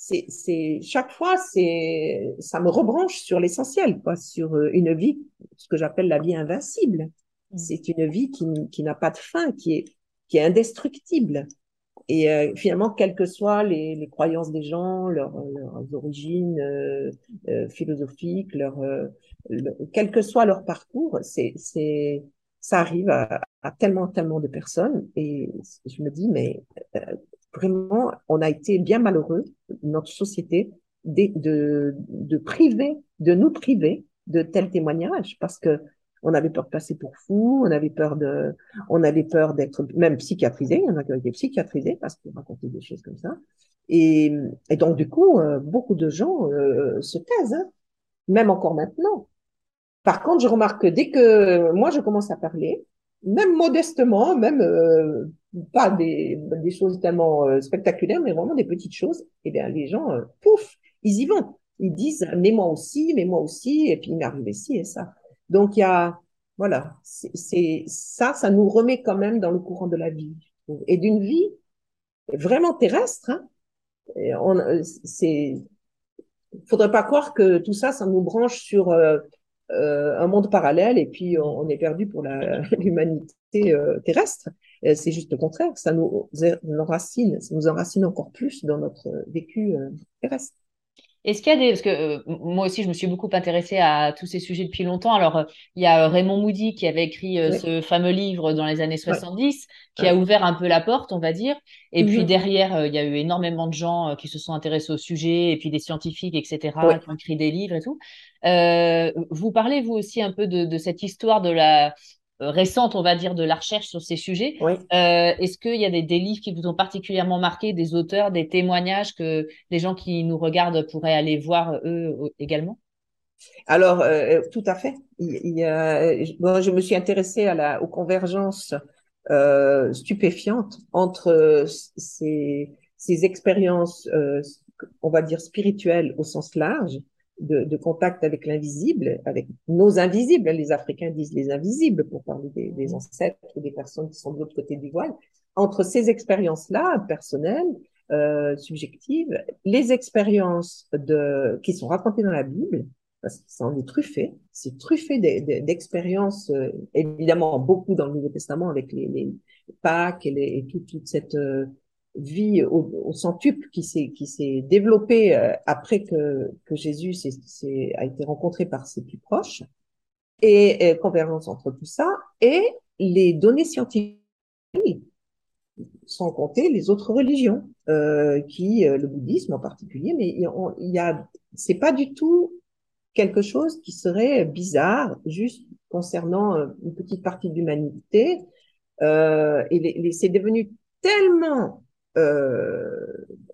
C'est, c'est chaque fois, c'est, ça me rebranche sur l'essentiel, quoi, sur une vie, ce que j'appelle la vie invincible. Mm. C'est une vie qui, qui n'a pas de fin, qui est, qui est indestructible. Et euh, finalement, quelles que soient les, les croyances des gens, leurs, leurs origines euh, euh, philosophiques, leur, quel que soit leur parcours, c'est, c'est, ça arrive à, à, tellement, tellement de personnes. Et je me dis, mais vraiment, on a été bien malheureux, notre société, de, de, de priver, de nous priver de tels témoignages, parce que on avait peur de passer pour fou, on avait peur de, on avait peur d'être même psychiatrisé. Il y en a qui ont été psychiatrisés parce qu'ils racontaient des choses comme ça. Et, et donc du coup, euh, beaucoup de gens euh, se taisent, hein, même encore maintenant. Par contre, je remarque que dès que moi je commence à parler, même modestement, même euh, pas des, des choses tellement spectaculaires, mais vraiment des petites choses, eh bien les gens, pouf, ils y vont. Ils disent mais moi aussi, mais moi aussi, et puis il m'est arrivé ci et ça. Donc, il y a, voilà, c'est ça, ça nous remet quand même dans le courant de la vie. Et d'une vie vraiment terrestre. Hein. on, c'est, faudrait pas croire que tout ça, ça nous branche sur euh, euh, un monde parallèle et puis on, est perdu pour l'humanité euh, terrestre. C'est juste le contraire, ça nous enracine, ça nous enracine encore plus dans notre vécu terrestre. Est-ce qu'il y a des... Parce que euh, moi aussi, je me suis beaucoup intéressée à tous ces sujets depuis longtemps. Alors, euh, il y a euh, Raymond Moody qui avait écrit ce fameux livre dans les années 70, qui a ouvert un peu la porte, on va dire. Et puis mhm. derrière, il y a eu énormément de gens qui se sont intéressés au sujet, et puis des scientifiques, etc., qui ont écrit des livres et tout. vous parlez, vous aussi, un peu de, de cette histoire de la récente, on va dire, de la recherche sur ces sujets. Oui. Est-ce qu'il y a des, des, livres qui vous ont particulièrement marqué, des auteurs, des témoignages que les gens qui nous regardent pourraient aller voir eux également? Alors, euh, tout à fait. Il, il bon, je me suis intéressée à la, aux convergences euh, stupéfiantes entre ces, ces expériences, euh, on va dire spirituelles au sens large, de, de contact avec l'invisible, avec nos invisibles. Les Africains disent les invisibles pour parler des, des ancêtres ou des personnes qui sont de l'autre côté du voile. Entre ces expériences-là, personnelles, euh, subjectives, les expériences de, qui sont racontées dans la Bible, parce que ça en est truffé. C'est truffé d'expériences, euh, évidemment beaucoup dans le Nouveau Testament avec les, les Pâques et, les, et toute cette euh, vie au, au, centuple qui s'est qui s'est développée euh, après que que Jésus a été rencontré par ses plus proches et, et convergence entre tout ça et les données scientifiques sans compter les autres religions euh, qui le bouddhisme en particulier mais il y, a c'est pas du tout quelque chose qui serait bizarre juste concernant euh, une petite partie de l'humanité. Euh, et c'est devenu tellement... Euh,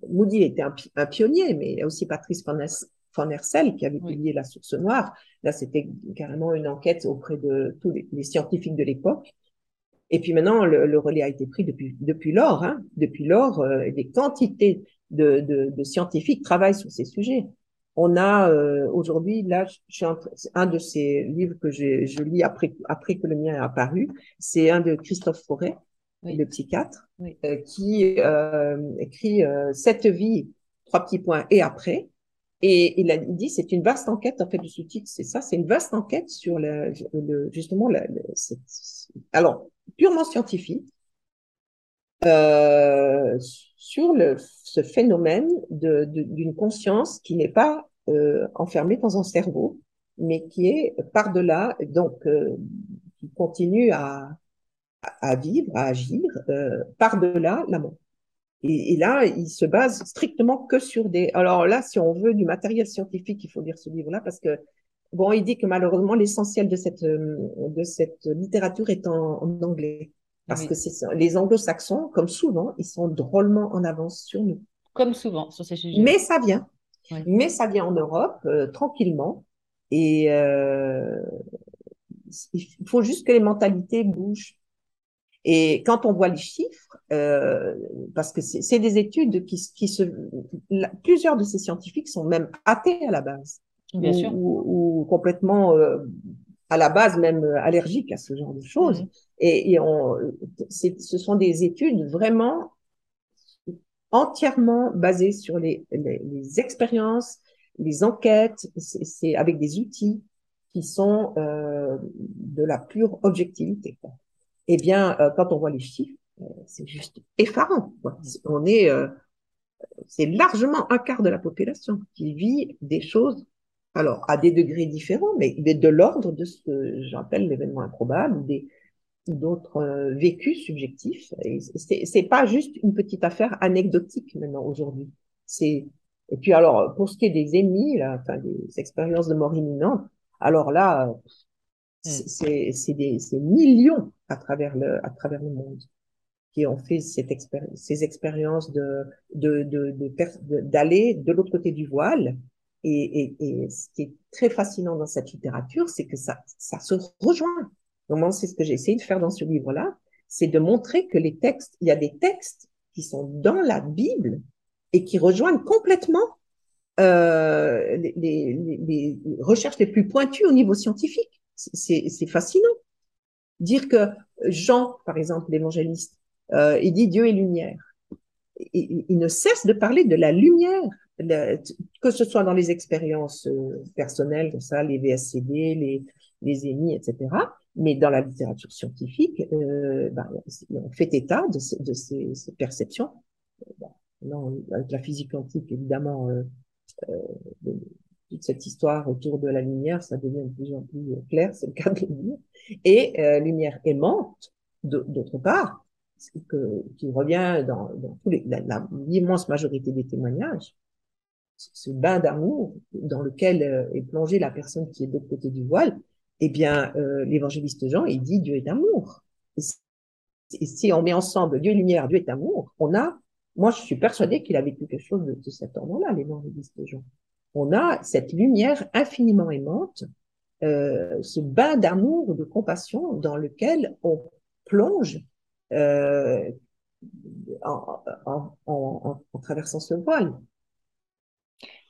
Moody était un, un, pionnier, mais il y a aussi Patrice Van Hersel qui avait publié La Source Noire. Là, c'était carrément une enquête auprès de tous les, scientifiques de l'époque. Et puis maintenant, le, le, relais a été pris depuis, depuis lors. Hein. Depuis lors, euh, des quantités de, de, de, scientifiques travaillent sur ces sujets. On a euh, aujourd'hui, là, je un de ces livres que je lis après, après que le mien est apparu, c'est un de Christophe Forêt, le psychiatre, euh, qui euh, écrit Cette vie, trois petits points, et après. Et il a dit, c'est une vaste enquête, en fait, le sous-titre, c'est ça, c'est une vaste enquête sur le, le justement, le, alors, purement scientifique, euh, sur le, ce phénomène d'une de, conscience qui n'est pas euh, enfermée dans un cerveau, mais qui est par-delà, donc euh, qui continue à, à vivre, à agir euh, par-delà la mort. Et, et, là, il se base strictement que sur des. Alors là, si on veut du matériel scientifique, il faut lire ce livre-là parce que bon, il dit que malheureusement l'essentiel de cette de cette littérature est en, en anglais. Parce que c'est les anglo-saxons, comme souvent, ils sont drôlement en avance sur nous. Comme souvent sur ces sujets. Mais ça vient. Oui. Mais ça vient en Europe euh, tranquillement. Et euh, il faut juste que les mentalités bougent. Et quand on voit les chiffres, euh, parce que c'est des études qui, qui se, la, plusieurs de ces scientifiques sont même athées à la base, Bien ou, sûr. ou, ou complètement euh, à la base même allergiques à ce genre de choses. Mhm. Et, et on, ce sont des études vraiment entièrement basées sur les, les, les expériences, les enquêtes, c'est avec des outils qui sont euh, de la pure objectivité. Quoi. Eh bien, euh, quand on voit les chiffres, euh, c'est juste effarant. Quoi. On est, euh, c'est largement un quart de la population qui vit des choses alors à des degrés différents, mais de l'ordre de ce que j'appelle l'événement improbable ou des d'autres euh, vécus subjectifs. Et c'est pas juste une petite affaire anecdotique maintenant aujourd'hui. C'est et puis alors pour ce qui est des ennemis, là, enfin des expériences de mort imminente, alors là c'est c'est des c'est millions à travers le à travers le monde qui ont fait cette expéri ces expériences de de de d'aller de, de, de l'autre côté du voile et, et, et, ce qui est très fascinant dans cette littérature, c'est que ça, ça se rejoint. Moi, c'est ce que j'ai essayé de faire dans ce livre-là, c'est de montrer que les textes, il y a des textes qui sont dans la Bible et qui rejoignent complètement euh, les, les, les, recherches les plus pointues au niveau scientifique. C'est fascinant. Dire que Jean, par exemple, l'évangéliste, euh, il dit Dieu est lumière. Il, ne cesse de parler de la lumière que ce soit dans les expériences euh, personnelles, comme ça, les VSCD, les, les etc., mais dans la littérature scientifique, euh, ben, on fait état de, ces, perceptions. Avec la physique quantique, évidemment, euh, euh, toute cette histoire autour de la lumière, ça devient de plus en plus clair, c'est le cas de le dire. Et euh, lumière aimante, d'autre part, que, qui revient dans, dans l'immense majorité des témoignages, ce bain d'amour dans lequel euh, est plongée la personne qui est de l'autre côté du voile, eh bien, euh, l'évangéliste Jean, il dit Dieu est amour. Et si on met ensemble Dieu est lumière, Dieu est amour, on a, moi je suis persuadée qu'il a vécu quelque chose de, de cet ordre-là, l'évangéliste Jean. On a cette lumière infiniment aimante, euh, ce bain d'amour, de compassion dans lequel on plonge euh, en, traversant ce voile.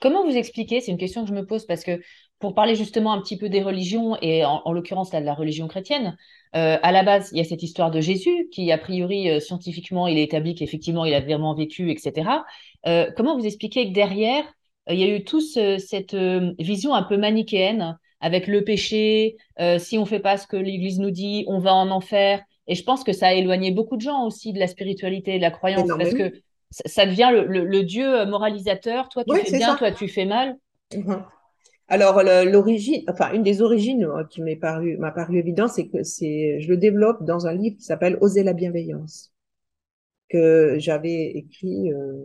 Comment vous expliquez, c'est une question que je me pose parce que pour parler justement un petit peu des religions et en, l'occurrence de la religion chrétienne, euh, à la base il y a cette histoire de Jésus qui a priori scientifiquement il est établi qu'effectivement il a vraiment vécu, etc. Comment vous expliquez que derrière il y a eu tous cette vision un peu manichéenne avec le péché, si on fait pas ce que l'Église nous dit, on va en enfer. Et je pense que ça a éloigné beaucoup de gens aussi de la spiritualité, de la croyance, parce que ça devient le, Dieu moralisateur. Toi, tu fais bien, toi, tu fais mal. Mhm. Alors, l'origine, enfin, une des origines euh, qui m'est paru, m'a paru évident, c'est que c'est, je le développe dans un livre qui s'appelle Oser la bienveillance, que j'avais écrit. Euh...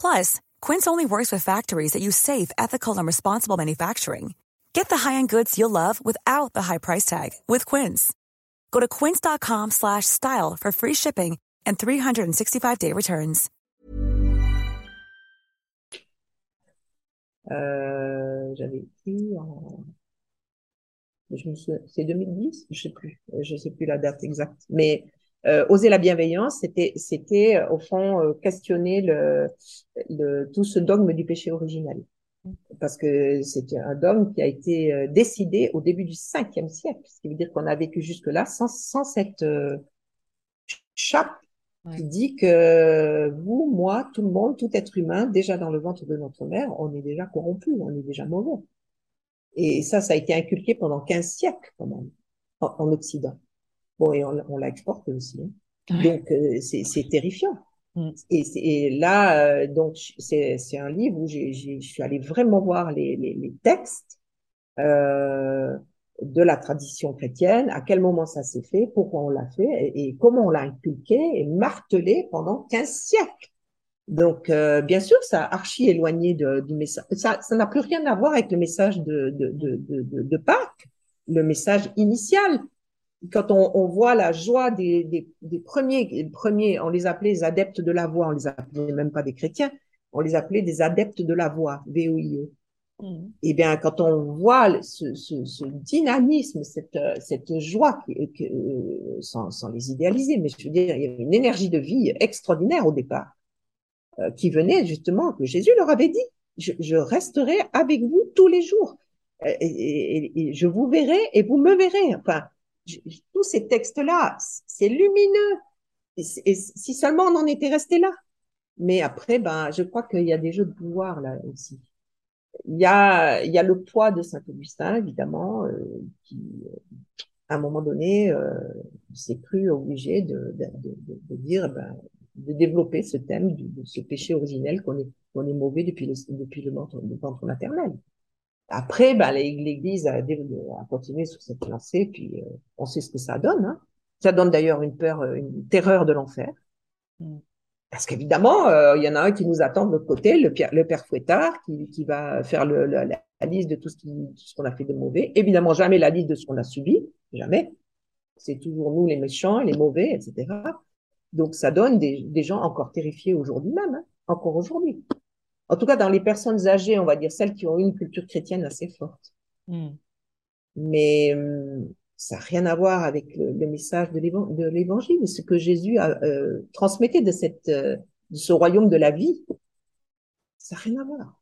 Plus, Quince only works with factories that use safe, ethical, and responsible manufacturing. Get the high-end goods you'll love without the high price tag with Quince. Go to quince.com/style for free shipping and 365-day returns. Euh, j'avais en je me c'est 2010, je sais plus, je sais plus la date exacte, mais euh, oser la bienveillance, c'était, c'était euh, au fond euh, questionner le, le, tout ce dogme du péché originel, parce que c'était un dogme qui a été euh, décidé au début du 5e siècle, ce qui veut dire qu'on a vécu jusque-là sans, sans cette chape qui dit que vous, moi, tout le monde, tout être humain, déjà dans le ventre de notre mère, on est déjà corrompu, on est déjà mauvais. Et ça, ça a été inculqué pendant 15 siècles quand même en Occident. Bon, et on, on l'a exporté aussi. Hein. Donc, euh, c'est terrifiant. Mm. Et, et, là, euh, donc, c'est un livre où je suis allée vraiment voir les, les, les textes euh, de la tradition chrétienne, à quel moment ça s'est fait, pourquoi on l'a fait, et, et, comment on l'a inculqué et martelé pendant 15 siècles. Donc, euh, bien sûr, ça a archi éloigné de, du message. Ça n'a plus rien à voir avec le message de, de, de, de, de Pâques, le message initial quand on, on, voit la joie des, des, des premiers, premiers, on les appelait les adeptes de la voix, on les appelait même pas des chrétiens, on les appelait des adeptes de la voix, V-O-I-E. Mm. Et eh bien, quand on voit ce, ce, ce dynamisme, cette, cette joie, que, sans, sans, les idéaliser, mais je veux dire, il y avait une énergie de vie extraordinaire au départ, euh, qui venait justement, que Jésus leur avait dit, je, je resterai avec vous tous les jours, et, et, et, je vous verrai et vous me verrez. Enfin, tous ces textes-là, c'est lumineux. Et, si seulement on en était resté là. Mais après, ben, je crois qu'il y a des jeux de pouvoir là aussi. Il y a, il y a le poids de Saint-Augustin, évidemment, euh, qui, à un moment donné, euh, s'est cru obligé de, de, de, dire, ben, de développer ce thème de, ce péché originel qu'on est, qu'on est mauvais depuis le, depuis le ventre, le ventre maternel. Après, bah, l'Église a, a, continué sur cette lancée, puis euh, on sait ce que ça donne. Hein. Ça donne d'ailleurs une peur, euh, une terreur de l'enfer. Mm. Parce qu'évidemment, euh, il y en a un qui nous attend de l'autre côté, le, le père Fouettard, qui, qui va faire le, la, la, liste de tout ce qu'on a fait de mauvais. Évidemment, jamais la liste de ce qu'on a subi, jamais. C'est toujours nous les méchants, les mauvais, etc. Donc ça donne des, des gens encore terrifiés aujourd'hui même, hein, encore aujourd'hui en tout cas dans les personnes âgées, on va dire celles qui ont une culture chrétienne assez forte. Mm. Mais hum, ça n'a rien à voir avec le, message de l'évangile, ce que Jésus a, euh, transmettait de, cette, euh, de ce royaume de la vie. Ça n'a rien à voir.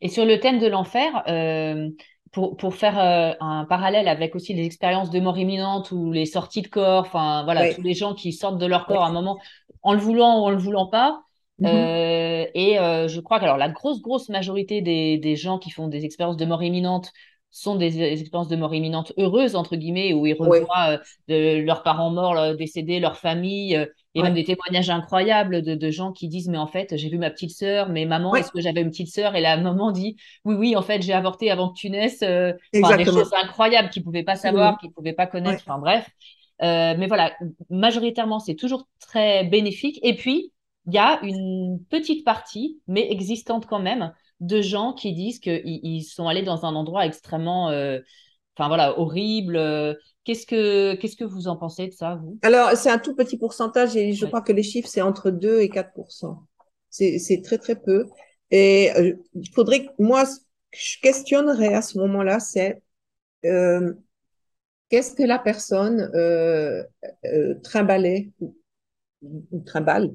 Et sur le thème de l'enfer, euh, pour, pour faire euh, un parallèle avec aussi les expériences de mort imminente ou les sorties de corps, enfin voilà, tous les gens qui sortent de leur corps à un moment en le voulant ou en le voulant pas. Mhm. Euh, et euh, je crois que alors la grosse grosse majorité des, des gens qui font des expériences de mort imminente sont des, expériences de mort imminente heureuses entre guillemets où ils revoient de, leurs parents morts, décédés, leur famille et même des témoignages incroyables de, de, gens qui disent mais en fait j'ai vu ma petite sœur mais maman est-ce que j'avais une petite sœur? Et la maman dit oui oui en fait j'ai avorté avant que tu naisses euh, des choses incroyables qu'ils pouvaient pas savoir qu'ils pouvaient pas connaître enfin bref. Euh, mais voilà majoritairement c'est toujours très bénéfique. Et puis il y a une petite partie mais existante quand même de gens qui disent qu'ils ils sont allés dans un endroit extrêmement euh, enfin voilà horrible Qu'est-ce que, qu'est-ce que vous en pensez de ça, vous? Alors, c'est un tout petit pourcentage et je crois que les chiffres, c'est entre 2 et 4 C'est, c'est très, très peu. Et euh, il faudrait que moi, ce que je questionnerais à ce moment-là, c'est euh, qu'est-ce que la personne euh, euh trimballait ou, trimballe.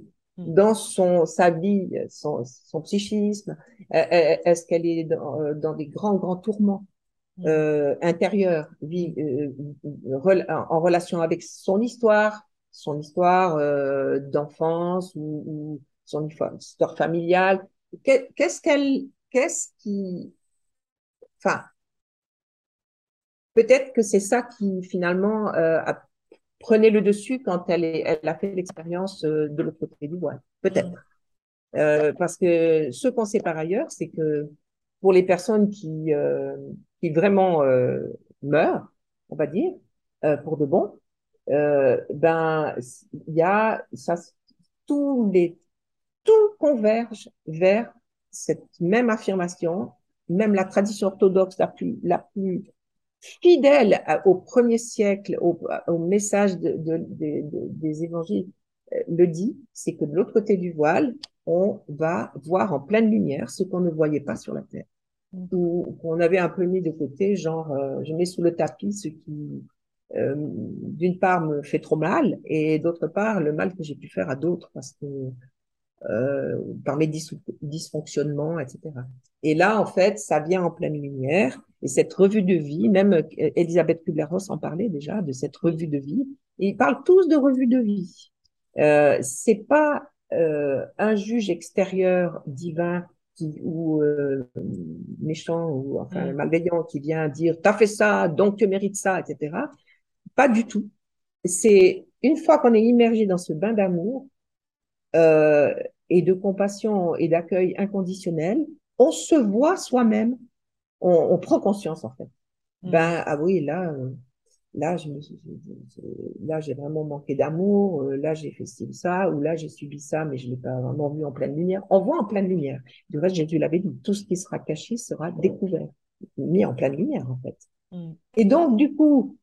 Dans son sa vie, son, son psychisme Est-ce qu'elle est dans, dans des grands, grands tourments Mm. euh, intérieure, vie, euh, en relation avec son histoire, son histoire euh, d'enfance ou, ou, son histoire familiale? Qu'est-ce qu'elle, qu'est-ce qui, enfin, peut-être que c'est ça qui finalement euh, a, prenait le dessus quand elle, est, elle a fait l'expérience euh, de l'autre côté du voile. Peut-être. Mm. Euh, parce que ce qu'on sait par ailleurs, c'est que pour les personnes qui euh, qui vraiment euh, meurt, on va dire, euh, pour de bon, euh, ben il y a ça, tous les tout converge vers cette même affirmation, même la tradition orthodoxe la plus la plus fidèle au premier siècle, au, au message de, de, de, des évangiles, euh, le dit, c'est que de l'autre côté du voile, on va voir en pleine lumière ce qu'on ne voyait pas sur la terre. Où on avait un peu mis de côté, genre euh, je mets sous le tapis ce qui, euh, d'une part, me fait trop mal, et d'autre part, le mal que j'ai pu faire à d'autres parce que par mes dysfonctionnements, etc. Et là, en fait, ça vient en pleine lumière, et cette revue de vie, même Elisabeth Kubler-Ross en parlait déjà de cette revue de vie, et ils parlent tous de revue de vie. Euh, c'est pas euh, un juge extérieur divin ou euh, méchant ou enfin mm. malveillant qui vient dire t'as fait ça donc tu mérites ça etc pas du tout c'est une fois qu'on est immergé dans ce bain d'amour euh, et de compassion et d'accueil inconditionnel on se voit soi-même on, on, prend conscience en fait mm. ben ah oui là euh, là, je me, là, j'ai vraiment manqué d'amour, euh, là, j'ai fait ça, ou là, j'ai subi ça, mais je l'ai pas vraiment vu en pleine lumière. On voit en pleine lumière. Du reste, Jésus l'avait dit, tout ce qui sera caché sera découvert, mis en pleine lumière, en fait. Mm. Et donc, du coup,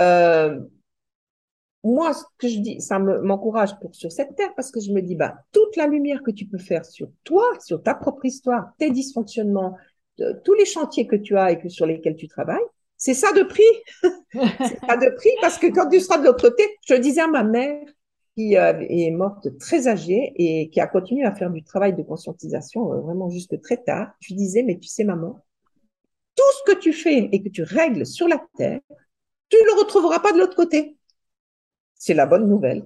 euh, moi, ce que je dis, ça m'encourage pour sur cette terre parce que je me dis, bah, toute la lumière que tu peux faire sur toi, sur ta propre histoire, tes dysfonctionnements, tous les chantiers que tu as et que sur lesquels tu travailles, c'est ça de prix. c'est ça de prix parce que quand tu seras de l'autre côté, je disais à ma mère qui euh, est morte très âgée et qui a continué à faire du travail de conscientisation euh, vraiment jusque très tard. Je disais, mais tu sais, maman, tout ce que tu fais et que tu règles sur la terre, tu ne le retrouveras pas de l'autre côté. C'est la bonne nouvelle.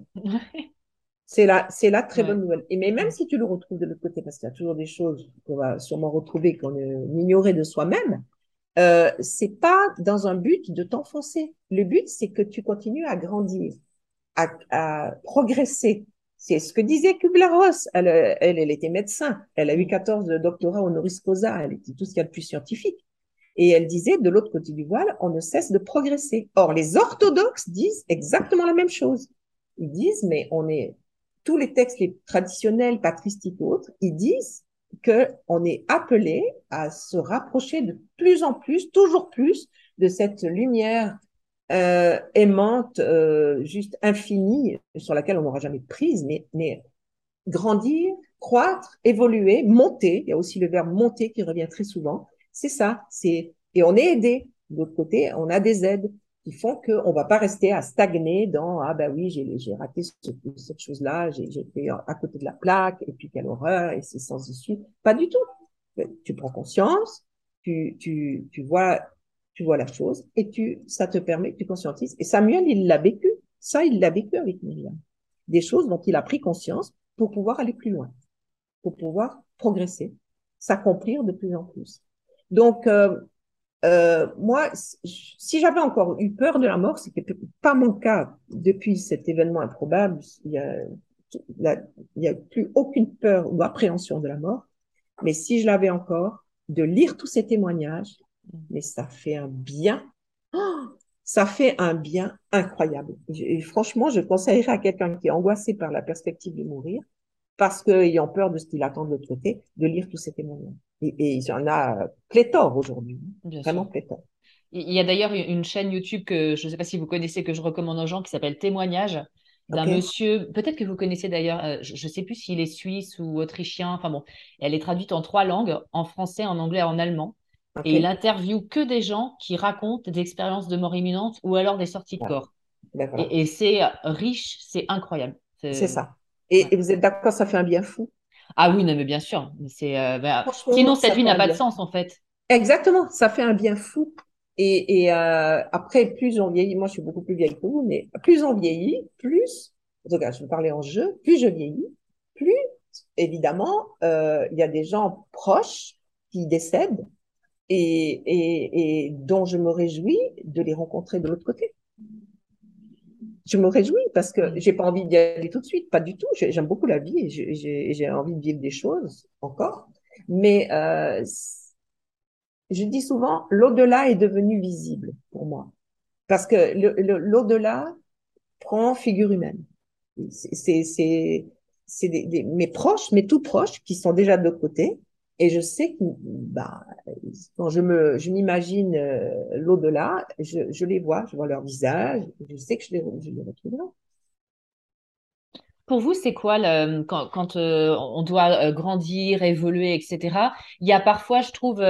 C'est la, c'est la très bonne nouvelle. Et mais même si tu le retrouves de l'autre côté, parce qu'il y a toujours des choses qu'on va sûrement retrouver qu'on ignorait de soi-même, euh, c'est pas dans un but de t'enfoncer. Le but, c'est que tu continues à grandir, à, à progresser. C'est ce que disait Kubler-Ross. Elle, elle, elle, était médecin. Elle a eu 14 doctorats honoris causa. Elle était tout ce qu'il y a de plus scientifique. Et elle disait, de l'autre côté du voile, on ne cesse de progresser. Or, les orthodoxes disent exactement la même chose. Ils disent, mais on est, tous les textes traditionnels, patristiques ou autres, ils disent, que on est appelé à se rapprocher de plus en plus, toujours plus, de cette lumière euh, aimante, euh, juste infinie, sur laquelle on n'aura jamais prise, mais grandir, croître, évoluer, monter. Il y a aussi le verbe monter qui revient très souvent. C'est ça. C'est et on est aidé. De l'autre côté, on a des aides qui font qu'on va pas rester à stagner dans ah ben oui j'ai j'ai raté cette chose là j'ai été à côté de la plaque et puis quelle horreur et c'est sans issue pas du tout tu prends conscience, tu, tu, tu vois, tu vois la chose et tu, ça te permet, tu conscientises. Et Samuel, il l'a vécu. Ça, il l'a vécu avec Myriam. Des choses dont il a pris conscience pour pouvoir aller plus loin, pour pouvoir progresser, s'accomplir de plus en plus. Donc, euh, euh, moi, si j'avais encore eu peur de la mort, ce n'était pas mon cas depuis cet événement improbable. Il y a, il y a plus aucune peur ou appréhension de la mort. Mais si je l'avais encore, de lire tous ces témoignages, mais ça fait un bien. Oh, ça fait un bien incroyable. Et franchement, je conseillerais à quelqu'un qui est angoissé par la perspective de mourir, parce qu'ayant peur de ce qu'il attend de l'autre côté, de lire tous ces témoignages. Et, il y en a pléthore aujourd'hui, vraiment pléthore. Il y a d'ailleurs une chaîne YouTube que je ne sais pas si vous connaissez, que je recommande aux gens, qui s'appelle Témoignages, d'un monsieur, peut-être que vous connaissez d'ailleurs, euh, je ne sais plus s'il est suisse ou autrichien, enfin bon, elle est traduite en trois langues, en français, en anglais, en allemand. Et il interviewe que des gens qui racontent des expériences de mort imminente ou alors des sorties de corps. Et, c'est riche, c'est incroyable. C'est ça. Et, vous êtes d'accord, ça fait un bien fou? Ah oui, non, mais bien sûr. C'est, euh, bah, sinon, cette vie n'a pas de sens, en fait. Exactement, ça fait un bien fou. Et, et euh, après, plus on vieillit, moi je suis beaucoup plus vieille que vous, mais plus on vieillit, plus, en tout cas, je vais parler en jeu, plus je vieillis, plus, évidemment, euh, il y a des gens proches qui décèdent et, et, et dont je me réjouis de les rencontrer de l'autre côté. Je me réjouis parce que j'ai pas envie d'y aller tout de suite, pas du tout. J'aime beaucoup la vie et j'ai envie de vivre des choses encore. Mais euh, je dis souvent, l'au-delà est devenu visible pour moi. Parce que l'au-delà prend figure humaine. C'est c'est des, mes proches, mes tout proches, qui sont déjà de l'autre côté. Et je sais que bah, quand je me, je m'imagine euh, l'au-delà, je, je, les vois, je vois leur visage, je sais que je les, je les retrouverai. Pour vous, c'est quoi le, quand, quand euh, on doit euh, grandir, évoluer, etc. Il y a parfois, je trouve,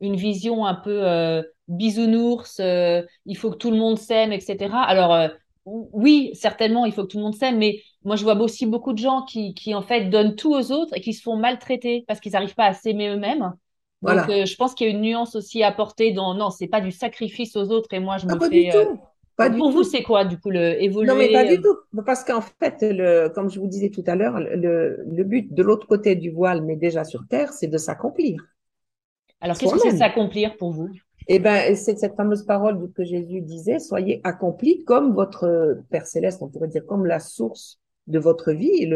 une vision un peu bisounours. il faut que tout le monde s'aime, etc. Alors oui, certainement, il faut que tout le monde s'aime, mais moi, je vois aussi beaucoup de gens qui, qui, en fait, donnent tout aux autres et qui se font maltraiter parce qu'ils n'arrivent pas à s'aimer eux-mêmes. Donc, je pense qu'il y a une nuance aussi à apporter dans non, c'est pas du sacrifice aux autres et moi, je ah, me pas fais. Du tout pour vous, c'est quoi, du coup, le évoluer Non, mais pas du euh? tout. Parce qu'en fait, le, comme je vous disais tout à l'heure, le, le but de l'autre côté du voile, mais déjà sur Terre, c'est de s'accomplir. Alors, qu'est-ce que c'est s'accomplir pour vous? Eh ben, c'est cette fameuse parole que Jésus disait, soyez accomplis comme votre Père Céleste, on pourrait dire, comme la source de votre vie,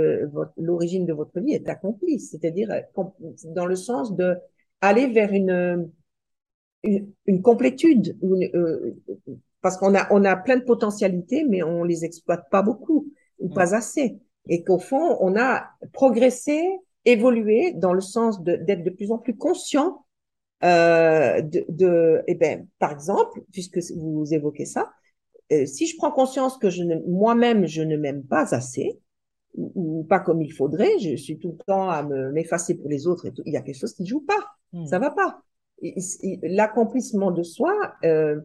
l'origine de votre vie est accomplie. C'est-à-dire, dans le sens de aller vers une, une, une complétude, une, euh, parce qu'on a, on a plein de potentialités, mais on les exploite pas beaucoup ou pas assez. Et qu'au fond, on a progressé, évolué dans le sens d'être de, plus en plus conscient euh, de, de eh ben, par exemple, puisque vous évoquez ça, euh, si je prends conscience que je ne, moi-même, je ne m'aime pas assez, ou, pas comme il faudrait, je suis tout le temps à me m'effacer pour les autres et tout, il y a quelque chose qui ne joue pas, mmh. ça va pas. L'accomplissement de soi, euh,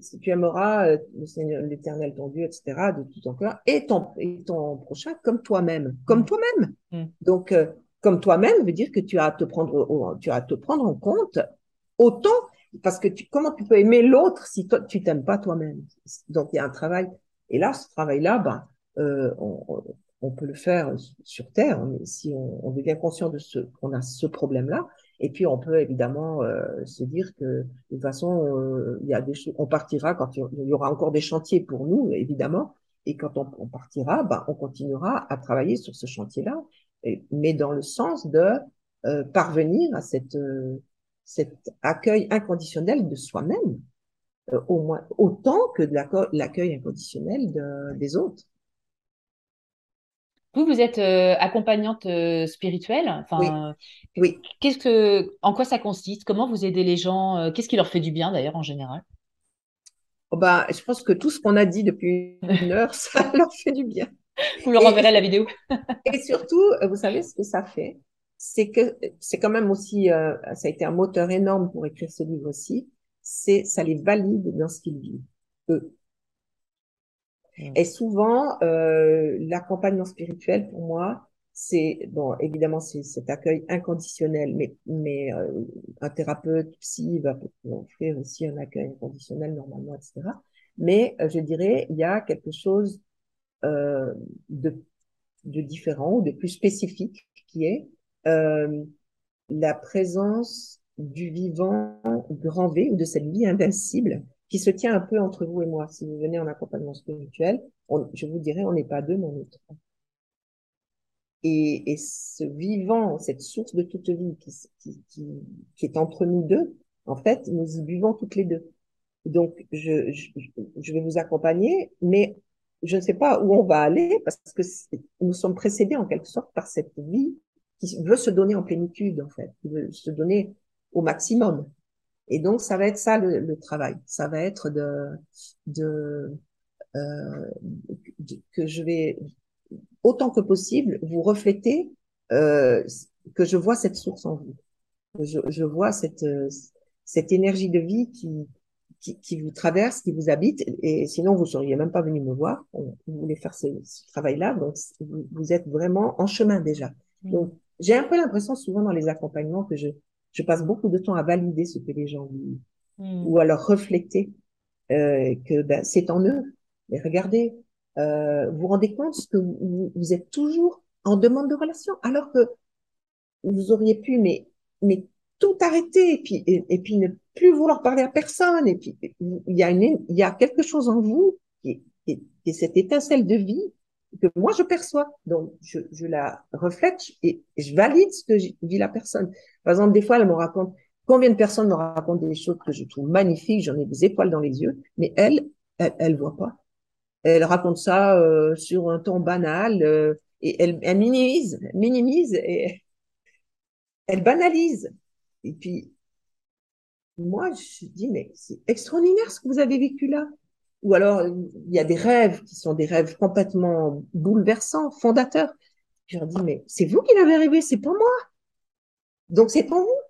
si tu aimeras euh, le Seigneur, l'éternel, ton Dieu, etc., de tout ton cœur, et ton, et ton prochain comme toi-même, comme mm. toi-même. Mm. Donc, euh, comme toi-même veut dire que tu as à te prendre, tu as à te prendre en compte autant, parce que tu, comment tu peux aimer l'autre si toi, tu t'aimes pas toi-même? Donc, il y a un travail. Et là, ce travail-là, ben, euh, on, on, peut le faire sur Terre, si on, on devient conscient de ce, qu'on a ce problème-là, et puis, on peut évidemment euh, se dire que de toute façon, euh, il y a des on partira quand il y aura encore des chantiers pour nous, évidemment. Et quand on, on partira, ben, on continuera à travailler sur ce chantier-là, mais dans le sens de euh, parvenir à cette, cet accueil inconditionnel de soi-même, au moins autant que de l'accueil inconditionnel de, des autres. Vous, vous êtes euh, accompagnante euh, spirituelle. Enfin, oui. Qu'est-ce que, en quoi ça consiste? Comment vous aidez les gens euh, Qu'est-ce qui leur fait du bien d'ailleurs en général? Oh bah, je pense que tout ce qu'on a dit depuis une heure, ça leur fait du bien. Vous leur enverrez la vidéo. et surtout, vous savez ce que ça fait? C'est que c'est quand même aussi, ça a été un moteur énorme pour écrire ce livre aussi. C'est ça les valide dans ce qu'ils vivent eux. Et souvent, euh, l'accompagnement spirituel, pour moi, c'est bon, évidemment, c'est cet accueil inconditionnel, mais mais euh, un thérapeute psy va offrir aussi un accueil inconditionnel normalement, etc. Mais euh, je dirais, il y a quelque chose euh, de de différent ou de plus spécifique qui est euh, la présence du vivant grand V ou de cette vie invincible qui se tient un peu entre vous et moi. Si vous venez en accompagnement spirituel, je vous dirais, on n'est pas deux, mais on est trois. Et, ce vivant, cette source de toute vie qui, est entre nous deux, en fait, nous y toutes les deux. Donc, je vais vous accompagner, mais je ne sais pas où on va aller parce que nous sommes précédés en quelque sorte par cette vie qui veut se donner en plénitude, en fait, qui veut se donner au maximum. Et donc, ça va être ça le, le travail. Ça va être de, de, euh, que je vais autant que possible vous refléter euh, que je vois cette source en vous. Je, je vois cette cette énergie de vie qui, qui, qui vous traverse, qui vous habite, et sinon vous seriez même pas venu me voir. Vous voulez faire ce, ce travail-là, donc vous, vous, êtes vraiment en chemin déjà. Donc j'ai un peu l'impression souvent dans les accompagnements que je je passe beaucoup de temps à valider ce que les gens vivent mmh. ou à leur refléter euh, que ben, c'est en eux. Mais regardez, euh, vous vous rendez compte que vous, vous, êtes toujours en demande de relation, alors que vous auriez pu, mais, mais tout arrêter et puis, et, et, puis ne plus vouloir parler à personne. Et puis, il y a une, il y a quelque chose en vous qui est, qui est cette étincelle de vie que moi je perçois. Donc, je, je la reflète et, je valide ce que vit la personne. Par exemple, des fois, elle me raconte, combien de personnes me racontent des choses que je trouve magnifiques, j'en ai des étoiles dans les yeux, mais elle, elle, elle voit pas. Elle raconte ça euh, sur un ton banal euh, et elle, elle, minimise, minimise et elle banalise. Et puis, moi, je dis, mais c'est extraordinaire ce que vous avez vécu là. Ou alors, il y a des rêves qui sont des rêves complètement bouleversants, fondateurs. Je leur dis, mais c'est vous qui l'avez rêvé, c'est pas moi. Donc, c'est pour vous.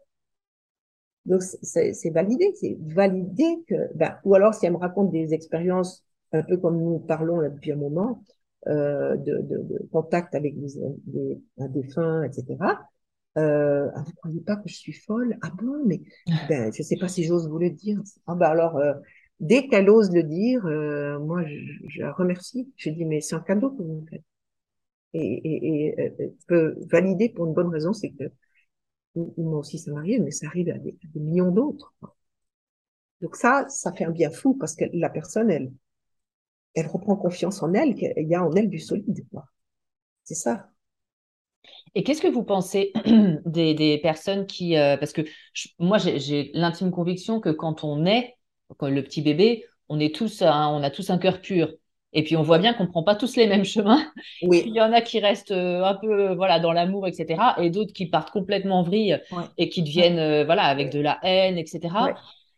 Donc, c'est validé, c'est validé que, ben, ou alors si elle me raconte des expériences un peu comme nous parlons là depuis un moment, euh, de, de, de, contact avec des, des, un défunt, etc. Euh, ah, vous croyez pas que je suis folle? Ah bon, mais ben, je sais pas si j'ose vous le dire. Ah ben alors, euh, dès qu'elle ose le dire, euh, moi, je, je, la remercie. Je dis, mais c'est un cadeau que vous me faites. Et, et, et elle peut valider pour une bonne raison, c'est que moi aussi ça m'arrive, mais ça arrive à des, à des millions d'autres. Donc ça, ça fait un bien fou parce que la personne, elle, elle reprend confiance en elle, qu'il y a en elle du solide. C'est ça. Et qu'est-ce que vous pensez des, des personnes qui... Euh, parce que je, moi, j'ai l'intime conviction que quand on est, quand le petit bébé, on, est tous on a tous un cœur pur. Et puis, on voit bien qu'on ne prend pas tous les mêmes chemins. Oui. Il y en a qui restent euh, un peu voilà, dans l'amour, etc. Et d'autres qui partent complètement en vrille ouais. et qui deviennent euh, voilà, avec de la haine, etc. Ouais.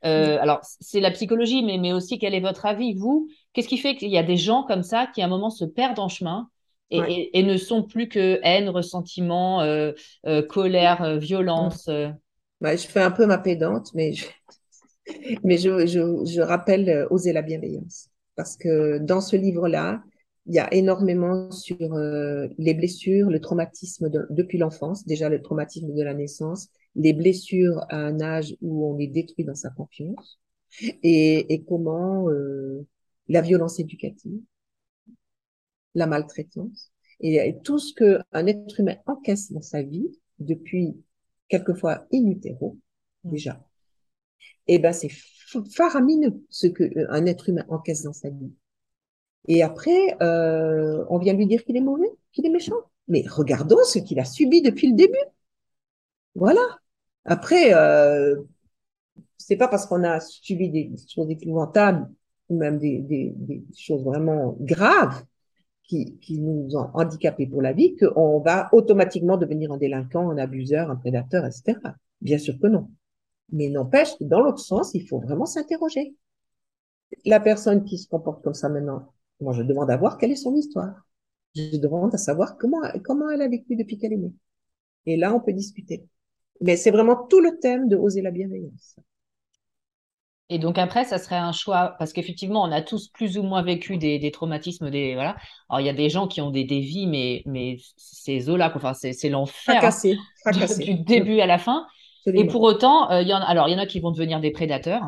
Euh, alors, c'est la psychologie, mais, mais aussi, quel est votre avis, vous? Qu'est-ce qui fait qu'il y a des gens comme ça qui, à un moment, se perdent en chemin et, ouais. et, et ne sont plus que haine, ressentiment, euh, colère, violence ouais. Je fais un peu ma pédante, mais je, mais je, je, je rappelle euh, Oser la bienveillance. Parce que dans ce livre-là, il y a énormément sur euh, les blessures, le traumatisme de, depuis l'enfance, déjà le traumatisme de la naissance, les blessures à un âge où on est détruit dans sa confiance, et, et comment euh, la violence éducative, la maltraitance, et, et tout ce que un être humain encaisse dans sa vie depuis quelquefois in utero, mmh. déjà. Et ben c'est faramineux ce que euh, être humain encaisse dans sa vie. Et après, euh, on vient lui dire qu'il est mauvais, qu'il est méchant. Mais regardons ce qu'il a subi depuis le début. Voilà. Après, euh, c'est pas parce qu'on a subi des choses épouvantables ou même des choses vraiment graves qui, qui, nous ont handicapés pour la vie qu'on va automatiquement devenir un délinquant, un abuseur, un prédateur, etc. Bien sûr que non. Mais n'empêche que dans l'autre sens, il faut vraiment s'interroger. La personne qui se comporte comme ça maintenant, moi je demande à voir quelle est son histoire. Je demande à savoir comment, comment elle a vécu depuis qu'elle est née. Et là, on peut discuter. Mais c'est vraiment tout le thème de oser la bienveillance. Et donc après, ça serait un choix, parce qu'effectivement, on a tous plus ou moins vécu des, des, traumatismes, des voilà. Alors il y a des gens qui ont des, des vies, mais mais c'est Zola, enfin c'est l'enfer hein, du début à la fin. Et pour autant, euh, il y en alors il y en a qui vont devenir des prédateurs,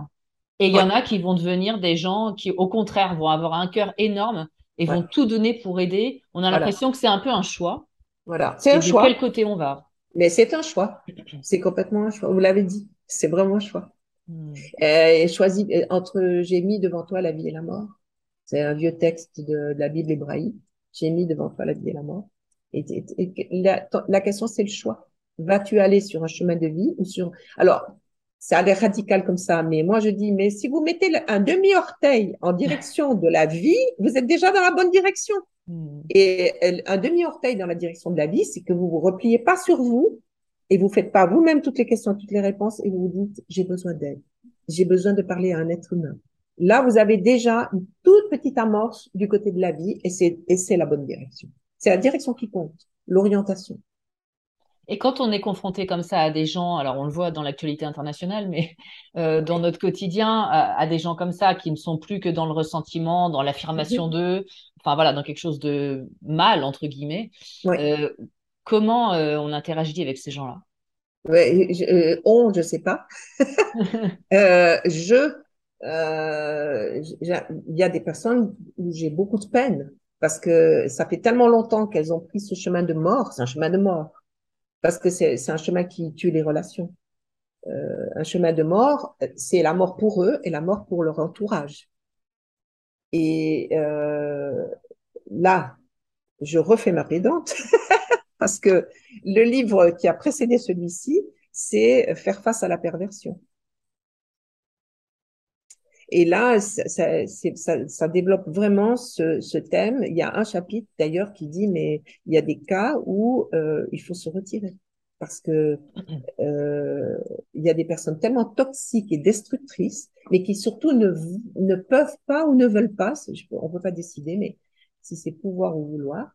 et il y en a qui vont devenir des gens qui, au contraire, vont avoir un cœur énorme et vont tout donner pour aider. On a l'impression que c'est un peu un choix. Voilà, c'est un de choix. quel côté on va? Mais c'est un choix. C'est complètement un choix. Vous l'avez dit, c'est vraiment un choix. Hmm. Euh, choisi euh, entre j'ai mis devant toi la vie et la mort. C'est un vieux texte de, la Bible hébraïque. J'ai mis devant toi la vie et la mort. Et, la, la, question c'est le choix. Vas-tu aller sur un chemin de vie ou sur alors ça a l'air radical comme ça, mais moi je dis mais si vous mettez un demi orteil en direction de la vie, vous êtes déjà dans la bonne direction. Hmm. Et un demi orteil dans la direction de la vie, c'est que vous vous repliez pas sur vous, et vous faites pas vous-même toutes les questions, toutes les réponses et vous vous dites j'ai besoin d'aide, j'ai besoin de parler à un être humain. Là, vous avez déjà une toute petite amorce du côté de la vie et c'est et c'est la bonne direction. C'est la direction qui compte, l'orientation. Et quand on est confronté comme ça à des gens, alors on le voit dans l'actualité internationale, mais euh, dans notre quotidien, à, des gens comme ça qui ne sont plus que dans le ressentiment, dans l'affirmation d'eux, enfin voilà, dans quelque chose de mal entre guillemets. Euh, Comment euh, on interagit avec ces gens-là? Ouais, je, On, je sais pas. je, il y a des personnes où j'ai beaucoup de peine parce que ça fait tellement longtemps qu'elles ont pris ce chemin de mort. C'est un chemin de mort parce que c'est un chemin qui tue les relations. Euh, un chemin de mort, c'est la mort pour eux et la mort pour leur entourage. Et euh, là, je refais ma pédante. parce que le livre qui a précédé celui-ci, c'est Faire face à la perversion. Et là, ça, développe vraiment ce, thème. Il y a un chapitre d'ailleurs qui dit, mais il y a des cas où euh, il faut se retirer parce que euh, il y a des personnes tellement toxiques et destructrices, mais qui surtout ne, ne peuvent pas ou ne veulent pas, on ne peut pas décider, mais si c'est pouvoir ou vouloir,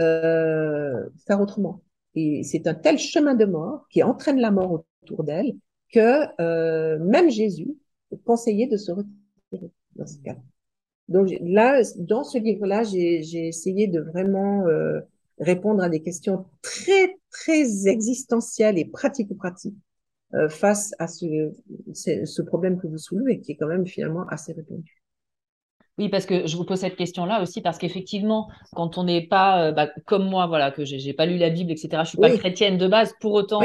euh, faire autrement. Et c'est un tel chemin de mort qui entraîne la mort autour d'elle que euh, même Jésus conseillait de se retirer dans ce cas. Donc là, dans ce livre-là, j'ai essayé de vraiment euh, répondre à des questions très très existentielles et pratico-pratiques euh, face à ce, ce problème que vous soulevez, qui est quand même finalement assez répandu. Oui, parce que je vous pose cette question-là aussi parce qu'effectivement, quand on n'est pas euh, bah, comme moi, voilà, que j'ai pas lu la Bible, etc. Je suis pas chrétienne de base. Pour autant,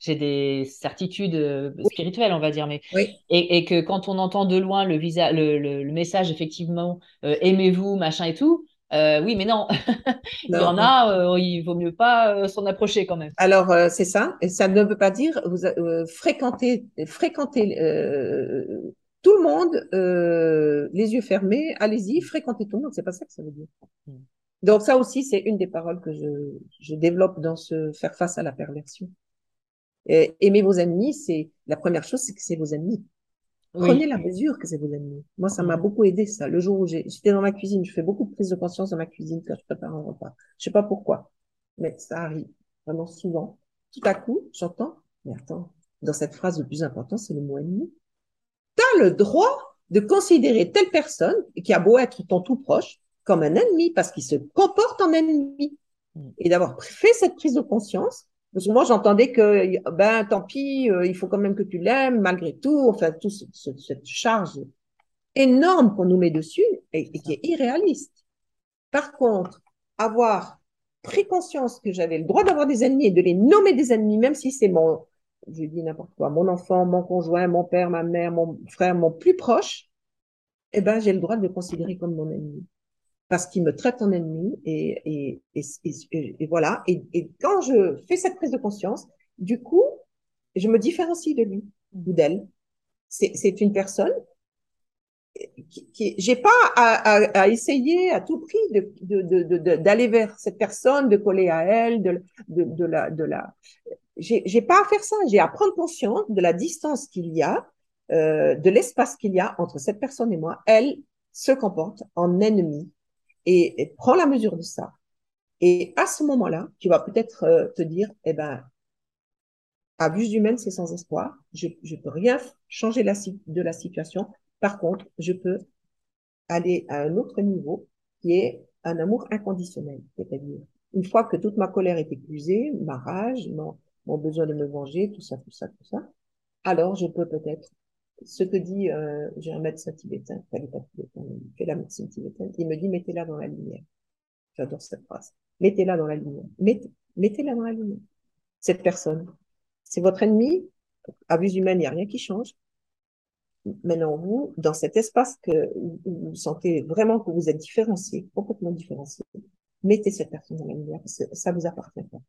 j'ai des certitudes euh, spirituelles, on va dire. Mais et, et, que quand on entend de loin le, visa, le, le, message, effectivement, euh, aimez-vous, machin et tout. oui, mais non. il y en a, il vaut mieux pas s'en approcher quand même. Alors c'est ça, et ça ne veut pas dire vous fréquenter, fréquenter tout le monde, euh, les yeux fermés, allez-y, fréquentez tout le monde. C'est pas ça que ça veut dire. Hmm. Donc ça aussi, c'est une des paroles que je, je, développe dans ce faire face à la perversion. Et, aimer vos ennemis, c'est la première chose, c'est que c'est vos ennemis. Prenez la mesure que c'est vos ennemis. Moi, ça m'a hmm. beaucoup aidé ça. Le jour où j'étais dans ma cuisine, je fais beaucoup de prise de conscience dans ma cuisine quand je prépare un repas. Je sais pas pourquoi, mais ça arrive vraiment souvent. Tout à coup, j'entends, mais attends, dans cette phrase, le plus important, c'est le mot ennemi tu as le droit de considérer telle personne, qui a beau être ton tout proche, comme un ennemi, parce qu'il se comporte en ennemi. Et d'avoir fait cette prise de conscience, parce que moi j'entendais que, ben tant pis, euh, il faut quand même que tu l'aimes, malgré tout, enfin, toute cette charge énorme qu'on nous met dessus et qui est irréaliste. Par contre, avoir pris conscience que j'avais le droit d'avoir des ennemis et de les nommer des ennemis, même si c'est mon, je dis n'importe quoi, mon enfant, mon conjoint, mon père, ma mère, mon frère, mon plus proche, eh ben, j'ai le droit de le considérer comme mon ennemi. Parce qu'il me traite en ennemi et, et, et, et voilà. Et, quand je fais cette prise de conscience, du coup, je me différencie de lui ou d'elle. C'est une personne qui, qui j'ai pas à, à, à, essayer à tout prix de d'aller de, de, de, vers cette personne, de coller à elle, de, de, la de la j'ai pas à faire ça. J'ai à prendre conscience de la distance qu'il y a, euh, de l'espace qu'il y a entre cette personne et moi. Elle se comporte en ennemi et, et prend la mesure de ça. Et à ce moment-là, tu vas peut-être euh, te dire, eh ben, vue humaine, c'est sans espoir. Je ne peux rien changer la, de la situation. Par contre, je peux aller à un autre niveau qui est un amour inconditionnel. C'est-à-dire, une fois que toute ma colère est épuisée, ma rage, mon, mon besoin de me venger, tout ça, tout ça, tout ça, alors je peux peut-être ce que dit, euh, j'ai un médecin tibétain, pas tibétain, il fait la médecine tibétaine, il me dit mettez-la dans la lumière. J'adore cette phrase. Mettez-la dans la lumière. Mettez, mettez-la dans la lumière. Cette personne, c'est votre ennemi. À vue humaine, il n'y a rien qui change. Maintenant, vous, dans cet espace que vous sentez vraiment que vous êtes différencié, complètement différencié, mettez cette personne dans la lumière parce que ça vous appartient pas.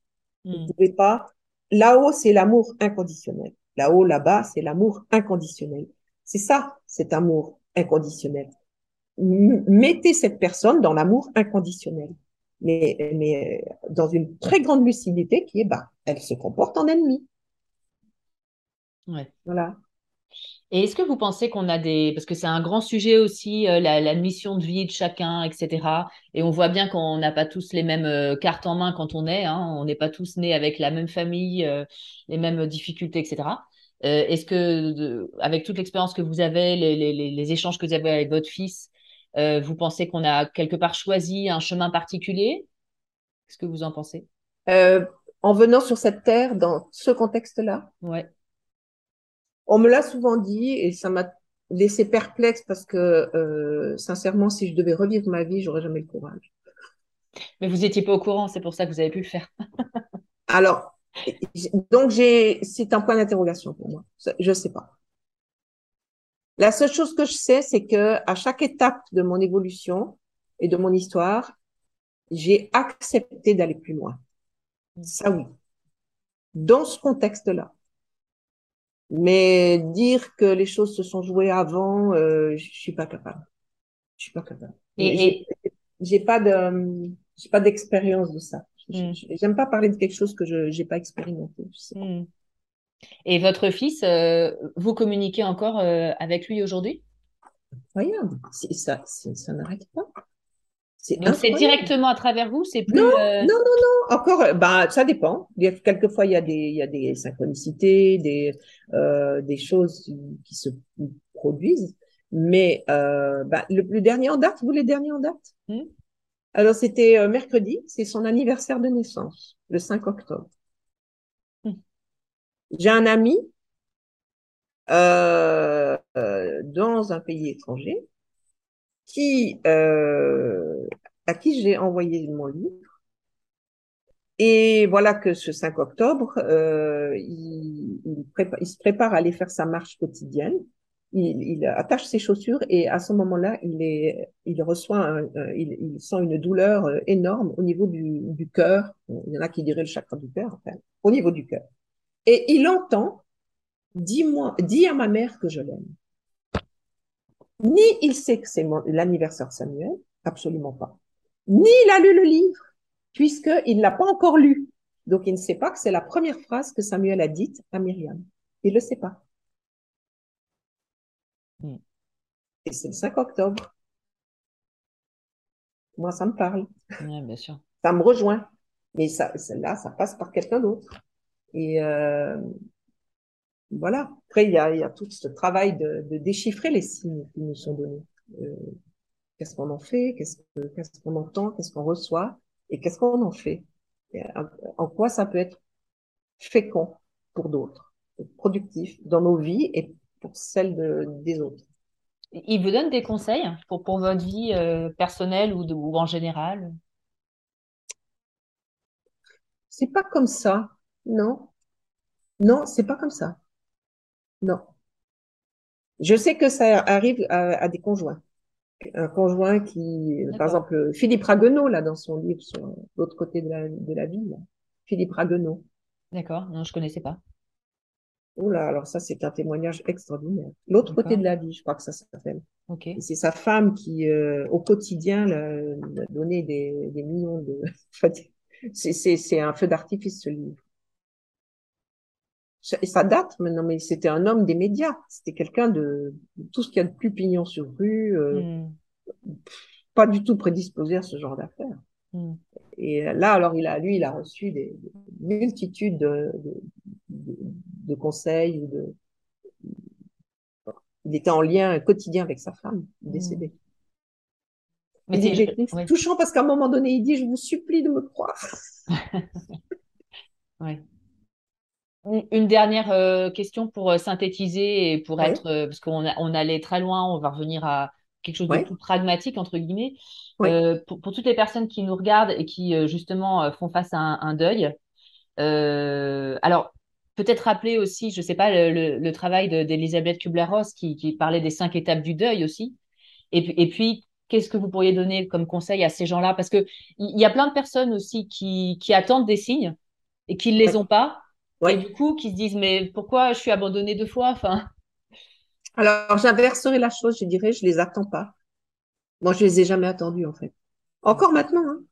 Vous ne hmm. pouvez pas. Là-haut, c'est l'amour inconditionnel. Là-haut, là-bas, c'est l'amour inconditionnel. C'est ça, cet amour inconditionnel. mettez cette personne dans l'amour inconditionnel. Mais, mais euh, dans une très grande lucidité qui est, bah, elle se comporte en ennemi. Ouais. Voilà. Et est-ce que vous pensez qu'on a des... Parce que c'est un grand sujet aussi, euh, la, mission de vie de chacun, etc. Et on voit bien qu'on n'a pas tous les mêmes euh, cartes en main quand on est. Hein. On n'est pas tous nés avec la même famille, euh, les mêmes difficultés, etc. est-ce que, avec toute l'expérience que vous avez, les, les, les, échanges que vous avez avec votre fils, vous pensez qu'on a quelque part choisi un chemin particulier? Qu'est-ce que vous en pensez? En venant sur cette terre, dans ce contexte-là? Ouais. On me l'a souvent dit et ça m'a laissé perplexe parce que, euh, sincèrement, si je devais revivre ma vie, j'aurais jamais le courage. Mais vous n'étiez pas au courant, c'est pour ça que vous avez pu le faire. Alors, donc j'ai, c'est un point d'interrogation pour moi. Je sais pas. La seule chose que je sais, c'est que à chaque étape de mon évolution et de mon histoire, j'ai accepté d'aller plus loin. Ça oui. Dans ce contexte-là. Mais dire que les choses se sont jouées avant, euh, je suis pas capable. Je suis pas capable. Et, j'ai pas de, j'ai pas d'expérience de ça. Hmm. J'aime pas parler de quelque chose que je j'ai pas expérimenté. Hmm. Et votre fils, euh, vous communiquez encore euh, avec lui aujourd'hui? Regarde, ça, ça n'arrête pas. C'est directement à travers vous, c'est plus. Non, euh, non, non, non. Encore, bah ça dépend. Il y a, quelquefois il y a des, il y a des synchronicités, des, euh, des choses qui se produisent. Mais euh, bah, le, le, dernier en date, vous les derniers en date? Hmm? Alors c'était euh, mercredi, c'est son anniversaire de naissance, le 5 octobre. Hmm. J'ai un ami euh, euh, dans un pays étranger qui, euh, à qui j'ai envoyé mon livre. Et voilà que ce 5 octobre, euh, il, se prépare à aller faire sa marche quotidienne. Il, attache ses chaussures et à ce moment-là, il, est, il reçoit, il, sent une douleur euh, énorme au niveau du, du cœur. Il y en a qui diraient le chakra du cœur, enfin, au niveau du cœur. Et il entend, dis-moi, dis à ma mère que je l'aime. Ni il sait que c'est l'anniversaire de Samuel, absolument pas. Ni il a lu le livre, puisqu'il ne l'a pas encore lu. Donc il ne sait pas que c'est la première phrase que Samuel a dite à Myriam. Il ne le sait pas. Hmm. Et c'est le 5 octobre. Moi, ça me parle. bien sûr. Ça me rejoint. Mais ça, là, ça passe par quelqu'un d'autre. Et euh, voilà. Après, il y a, tout ce travail de, déchiffrer les signes qui nous sont donnés. Euh, qu'est-ce qu'on en fait? Qu'est-ce qu'on entend? Qu'est-ce qu'on reçoit? Et qu'est-ce qu'on en fait? En quoi ça peut être fécond pour d'autres, productif dans nos vies et pour celles des autres. Il vous donne des conseils pour, pour votre vie euh, personnelle ou, ou en général? C'est pas comme ça, non. Non, c'est pas comme ça. Non. Je sais que ça arrive à, des conjoints. Un conjoint qui, par exemple, Philippe Raguenaud, là, dans son livre sur l'autre côté de la, de la ville. Philippe Raguenaud. D'accord, non, je connaissais pas. Oula, alors ça, c'est un témoignage extraordinaire. L'autre côté de la vie, je crois que ça s'appelle. Ok. C'est sa femme qui, euh, au quotidien, lui a donné des, des millions de. c'est un feu d'artifice, ce livre. Et ça date maintenant, mais c'était un homme des médias. C'était quelqu'un de, tout ce qu'il y a de plus pignon sur rue, euh, hmm. pas du tout prédisposé à ce genre d'affaires. Hmm. Et là, alors, il a, lui, il a reçu des, multitudes de, de conseils ou de. Il était en lien quotidien avec sa femme décédée. Mais c'est touchant parce qu'à un moment donné, il dit Je vous supplie de me croire. oui. Une dernière euh, question pour euh, synthétiser et pour être, euh, parce qu'on on allait très loin, on va revenir à quelque chose de plus pragmatique, entre guillemets. Pour, pour, toutes les personnes qui nous regardent et qui, justement, font face à un, deuil, alors, peut-être rappeler aussi, je ne sais pas, le, le, travail d'Elisabeth Kubler-Ross qui, qui, parlait des cinq étapes du deuil aussi. Et puis, et puis qu'est-ce que vous pourriez donner comme conseil à ces gens-là? Parce qu'il y a plein de personnes aussi qui, qui attendent des signes et qui ne les ont pas et du coup, qui se disent, mais pourquoi je suis abandonnée deux fois enfin... Alors, j'inverserai la chose, je dirais, je les attends pas. Moi, je les ai jamais attendus, en fait. Encore maintenant, hein.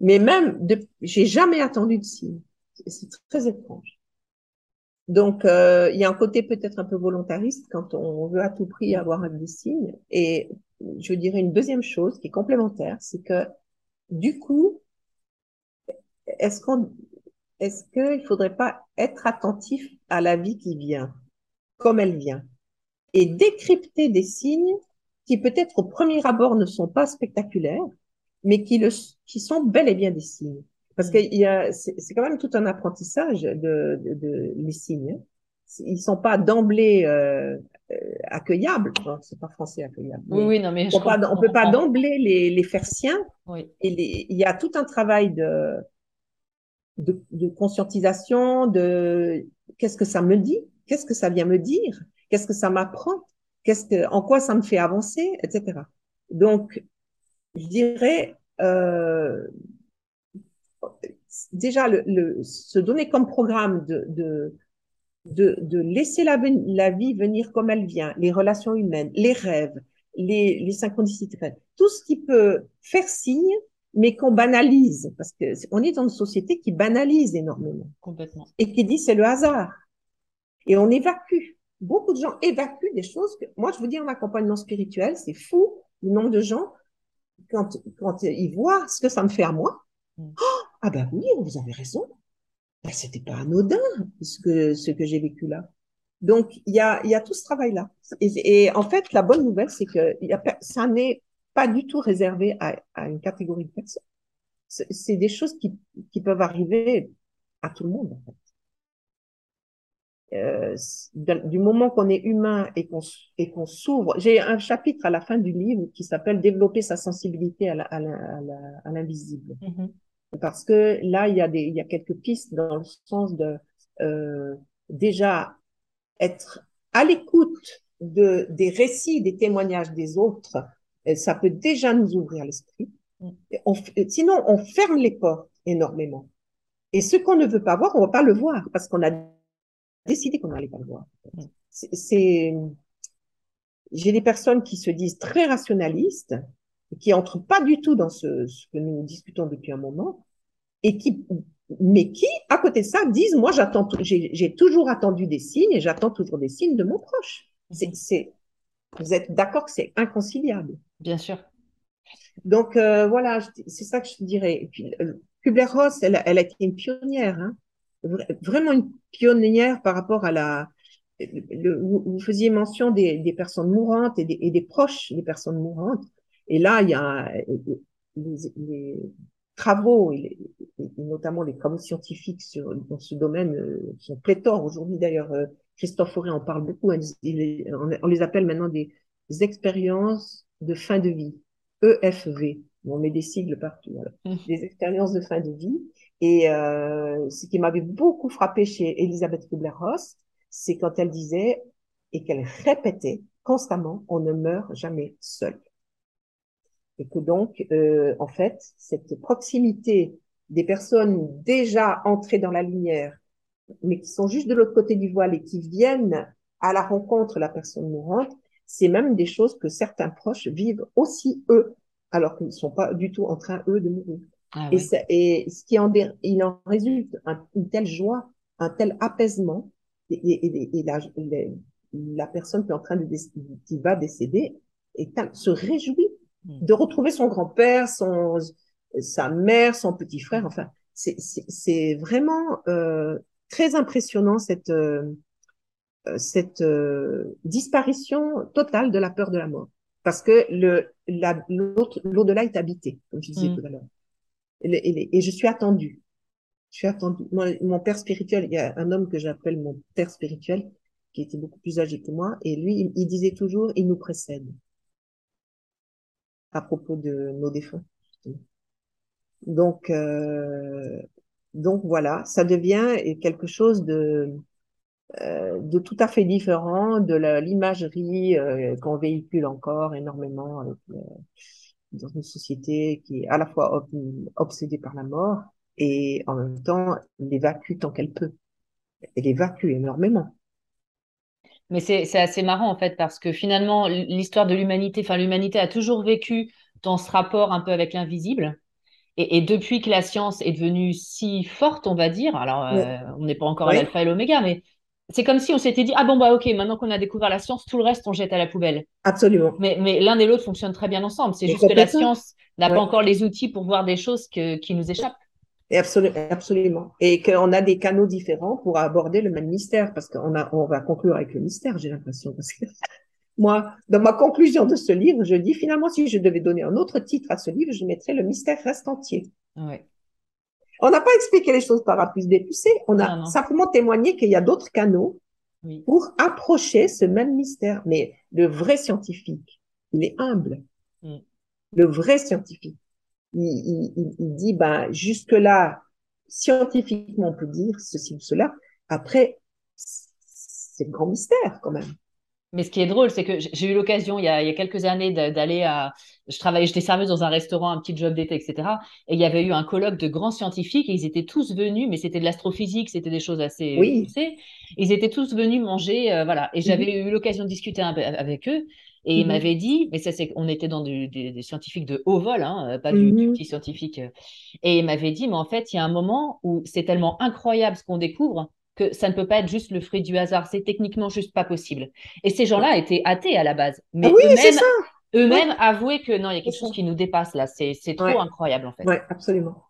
Mais même, de... j'ai jamais attendu de signe. C'est très étrange. Donc, euh, il y a un côté peut-être un peu volontariste quand on veut à tout prix avoir un des signes. Et je dirais une deuxième chose qui est complémentaire, c'est que du coup, est-ce qu'on est-ce qu'il ne faudrait pas être attentif à la vie qui vient, comme elle vient, et décrypter des signes qui peut-être au premier abord ne sont pas spectaculaires, mais qui, le, qui sont bel et bien des signes? Parce que c'est quand même tout un apprentissage de, de, les signes. Ils sont pas d'emblée euh, euh accueillables. c'est pas français accueillable. Oui, oui, non, mais on, ne peut pas d'emblée les, les faire siens. Oui. Et il y a tout un travail de, de, conscientisation, de qu'est-ce que ça me dit, qu'est-ce que ça vient me dire, qu'est-ce que ça m'apprend, qu'est-ce que, en quoi ça me fait avancer, etc. Donc, je dirais euh, déjà le, se donner comme programme de, de de, de laisser la, la, vie venir comme elle vient, les relations humaines, les rêves, les, les synchronicités, tout ce qui peut faire signe mais qu'on banalise, parce que on est dans une société qui banalise énormément. Complètement. Et qui dit c'est le hasard. Et on évacue. Beaucoup de gens évacuent des choses que, moi, je vous dis, en accompagnement spirituel, c'est fou le nombre de gens, quand, quand ils voient ce que ça me fait à moi, mm. oh, ah ben oui, vous avez raison. Ben, c'était pas anodin, ce que, ce que j'ai vécu là. Donc, il y a, il y a tout ce travail-là. Et, et, en fait, la bonne nouvelle, c'est que y a, ça n'est pas du tout réservé à, à une catégorie de personnes. C'est des choses qui, qui, peuvent arriver à tout le monde, en fait. Euh, du moment qu'on est humain et qu'on et qu'on s'ouvre, j'ai un chapitre à la fin du livre qui s'appelle développer sa sensibilité à l'invisible. Mm-hmm. Parce que là, il y a des, il y a quelques pistes dans le sens de euh, déjà être à l'écoute de des récits, des témoignages des autres ça peut déjà nous ouvrir l'esprit. Mm. sinon, on ferme les portes énormément. Et ce qu'on ne veut pas voir, on va pas le voir parce qu'on a décidé qu'on n'allait pas le voir. Mm. C'est, j'ai des personnes qui se disent très rationalistes, qui entrent pas du tout dans ce, ce que nous discutons depuis un moment, et qui, mais qui, à côté de ça, disent, moi, j'attends, j'ai toujours attendu des signes et j'attends toujours des signes de mon proche. C'est, mm. c'est, vous êtes d'accord que c'est inconciliable. Bien sûr. Donc euh, voilà, c'est ça que je dirais. Et puis euh, Kubler-Ross, elle, elle, a été une pionnière, hein, vraiment une pionnière par rapport à la. vous, faisiez mention des, des personnes mourantes et des, et des, proches des personnes mourantes. Et là, il y a les, les travaux, et, notamment les travaux scientifiques sur, dans ce domaine, euh, sont pléthores aujourd'hui. D'ailleurs, Christophe Fauré en parle beaucoup. Hein, on les appelle maintenant des expériences de fin de vie, EFV. On met des sigles partout. Mmh. Des expériences de fin de vie. Et euh, ce qui m'avait beaucoup frappé chez Elisabeth Kubler-Ross, c'est quand elle disait et qu'elle répétait constamment, on ne meurt jamais seul. Et que donc, euh, en fait, cette proximité des personnes déjà entrées dans la lumière, mais qui sont juste de l'autre côté du voile et qui viennent à la rencontre de la personne mourante, c'est même des choses que certains proches vivent aussi eux, alors qu'ils ne sont pas du tout en train, eux, de mourir. Ah et, et, ce qui en, il en résulte une telle joie, un tel apaisement, et, et la, la, personne qui est en train de qui va décéder se réjouit hmm. de retrouver son grand-père, son sa mère, son petit frère. Enfin, c'est vraiment euh, très impressionnant cette, euh, cette euh, disparition totale de la peur de la mort. Parce que le, l'au-delà est habité, comme je disais mm. tout à l'heure. Et, et, je suis attendue. Je suis attendue. mon père spirituel, il y a un homme que j'appelle mon père spirituel, qui était beaucoup plus âgé que moi, et lui, il, disait toujours, il nous précède. À propos de nos défunts. Donc, euh, donc voilà, ça devient quelque chose de, euh, tout à fait différent de l'imagerie euh, qu'on véhicule encore énormément euh, dans une société qui est à la fois obsédée par la mort et en même temps l'évacue tant qu'elle peut. Elle évacue énormément. Mais c'est assez marrant en fait parce que finalement l'histoire de l'humanité, enfin l'humanité a toujours vécu dans ce rapport un peu avec l'invisible. Et, depuis que la science est devenue si forte, on va dire, alors on n'est pas encore à l'alpha et l'oméga, mais c'est comme si on s'était dit ah bon bah ok maintenant qu'on a découvert la science tout le reste on jette à la poubelle. Absolument. Mais, mais l'un et l'autre fonctionnent très bien ensemble. C'est juste que la science n'a pas encore les outils pour voir des choses qui nous échappent. Et absolument. Et qu'on a des canaux différents pour aborder le même mystère parce qu'on a on va conclure avec le mystère j'ai l'impression parce que moi dans ma conclusion de ce livre je dis finalement si je devais donner un autre titre à ce livre je mettrais le mystère reste entier ouais. On n'a pas expliqué les choses par A plus B plus C. On a simplement témoigné qu'il y a d'autres canaux pour approcher ce même mystère. Mais le vrai scientifique, il est humble. Mm. Le vrai scientifique, il, dit, ben, jusque-là, scientifiquement, on peut dire ceci ou cela. Après, c'est le grand mystère quand même. Mais ce qui est drôle, c'est que j'ai eu l'occasion il, y a quelques années d'aller à. Je travaillais, j'étais serveuse dans un restaurant, un petit job d'été, etc. Et il y avait eu un colloque de grands scientifiques et ils étaient tous venus, mais c'était de l'astrophysique, c'était des choses assez oui. Ils étaient tous venus manger, euh, voilà. Et j'avais mhm. eu l'occasion de discuter avec eux. Et ils mhm. m'avaient dit, mais ça c'est, on était dans des scientifiques de haut vol, hein, euh, pas du, mhm. petit scientifique. Et ils m'avaient dit, mais en fait, il y a un moment où c'est tellement incroyable ce qu'on découvre que ça ne peut pas être juste le fruit du hasard. C'est techniquement juste pas possible. Et ces gens-là étaient athées à la base. Mais ah oui, eux-mêmes, eux-mêmes avouaient que non, il y a quelque chose qui nous dépasse là. C'est, trop incroyable en fait. Oui, absolument.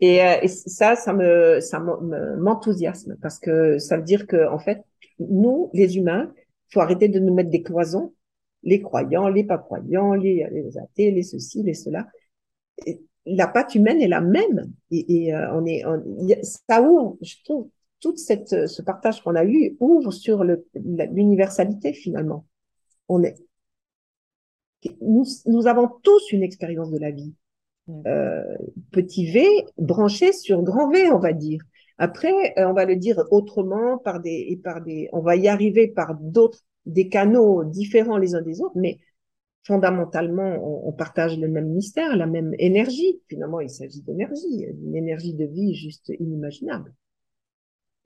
Et, euh, et, ça, ça me, ça m'enthousiasme parce que ça veut dire que en fait, nous, les humains, faut arrêter de nous mettre des cloisons, les croyants, les pas croyants, les, les athées, les ceci, les cela. la patte humaine est la même et, et euh, on est, on, ça ouvre, je trouve, tout cette, ce partage qu'on a eu ouvre sur l'universalité finalement. On est, nous, nous, avons tous une expérience de la vie. Euh, petit v branché sur grand V, on va dire. Après, euh, on va le dire autrement par des et par des, on va y arriver par d'autres des canaux différents les uns des autres, mais fondamentalement, on, on, partage le même mystère, la même énergie. Finalement, il s'agit d'énergie, une énergie de vie juste inimaginable.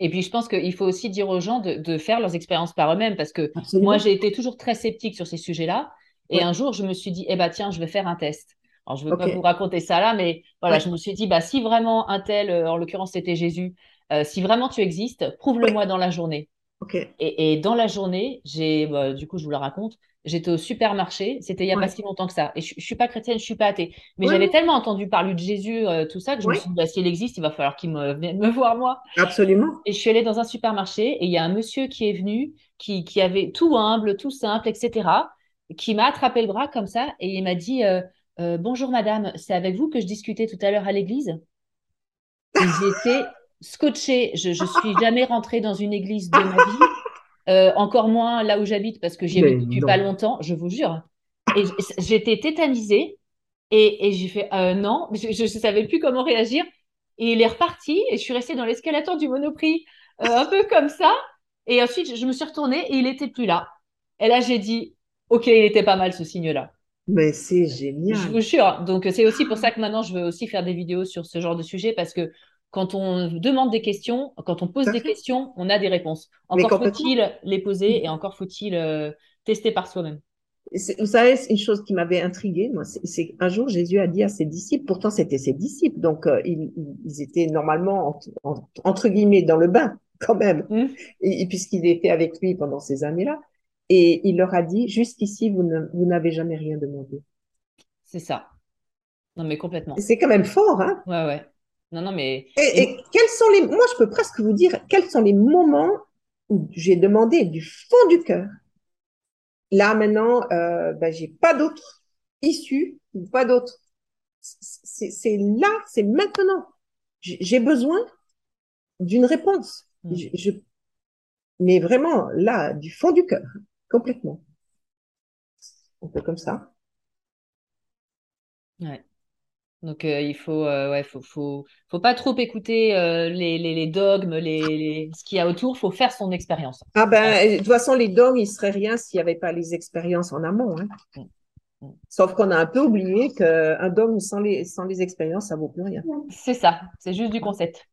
Et puis, je pense qu'il faut aussi dire aux gens de, faire leurs expériences par eux-mêmes parce que moi, j'ai été toujours très sceptique sur ces sujets-là. Et un jour, je me suis dit, eh ben, tiens, je vais faire un test. Alors, je ne veux pas vous raconter ça là, mais voilà, je me suis dit, bah, si vraiment un tel, euh, en l'occurrence, c'était Jésus, euh, si vraiment tu existes, prouve-le-moi dans la journée. Et, dans la journée, j'ai, bah, du coup, je vous la raconte, j'étais au supermarché, c'était il n'y a pas si longtemps que ça. Et je, ne suis pas chrétienne, je suis pas athée. Mais j'avais tellement entendu parler de Jésus, euh, tout ça, que je me suis dit, bah, si il existe, il va falloir qu'il me vienne me voir moi. Absolument. Et je suis allée dans un supermarché et il y a un monsieur qui est venu, qui, qui avait tout humble, tout simple, etc., qui m'a attrapé le bras comme ça et il m'a dit euh, euh, Bonjour madame, c'est avec vous que je discutais tout à l'heure à l'église J'étais scotché. Je ne suis jamais rentrée dans une église de ma vie. Euh, encore moins là où j'habite parce que j'y habite depuis pas longtemps, je vous jure. Et j'étais tétanisée et, j'ai fait euh, non, je ne savais plus comment réagir. Et il est reparti et je suis restée dans l'escalator du Monoprix euh, un peu comme ça. Et ensuite, je me suis retournée et il était plus là. Et là, j'ai dit, OK, il était pas mal ce signe-là. Mais c'est génial. Je vous jure. Donc, c'est aussi pour ça que maintenant, je veux aussi faire des vidéos sur ce genre de sujet parce que quand on demande des questions, quand on pose des questions, on a des réponses. Encore faut-il les poser et encore faut-il euh, tester par soi-même. Vous savez, c'est une chose qui m'avait intriguée, moi, c'est un jour Jésus a dit à ses disciples, pourtant c'était ses disciples, donc euh, ils, étaient normalement entre, guillemets dans le bain quand même, mmh. et, puisqu'il était avec lui pendant ces années-là, et il leur a dit jusqu'ici vous n'avez jamais rien demandé. C'est ça. Non mais complètement. C'est quand même fort, hein Ouais ouais. Non, non, mais. Et, quels sont les. Moi, je peux presque vous dire quels sont les moments où j'ai demandé du fond du cœur. Là, maintenant, euh, ben, j'ai pas d'autre issue, pas d'autre. C'est là, c'est maintenant. J'ai besoin d'une réponse. Mm. Je, mais vraiment, là, du fond du cœur, complètement. Un peu comme ça. Ouais. Donc euh, il faut, euh, ouais, faut, faut, faut pas trop écouter euh, les, les, les, dogmes, les, ce qu'il y a autour. Faut faire son expérience. Ah ben, de toute façon, les dogmes, il serait rien s'il n'y avait pas les expériences en amont. Hein. Mm. Sauf qu'on a un peu oublié qu'un dogme sans les, sans les expériences, ça vaut plus rien. C'est ça, c'est juste du concept.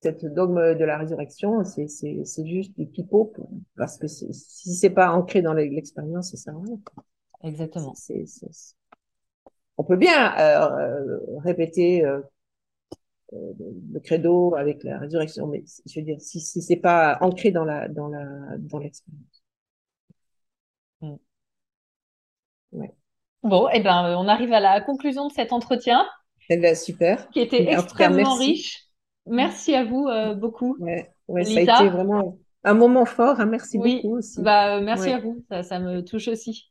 Cette dogme de la résurrection, c'est juste du pipeau, parce que si c'est pas ancré dans l'expérience, ça sert à rien. Exactement. On peut bien euh, répéter euh, euh, le credo avec la résurrection, mais je veux dire, si, si c'est pas ancré dans la dans la dans l'expérience. Mm. Ouais. Bon, et eh ben, on arrive à la conclusion de cet entretien. Eh ben, super. Qui était extrêmement riche. Merci à vous euh, beaucoup. Ouais, ça a été vraiment un moment fort. Hein. Merci beaucoup aussi. Bah, merci à vous. Ça, ça me touche aussi.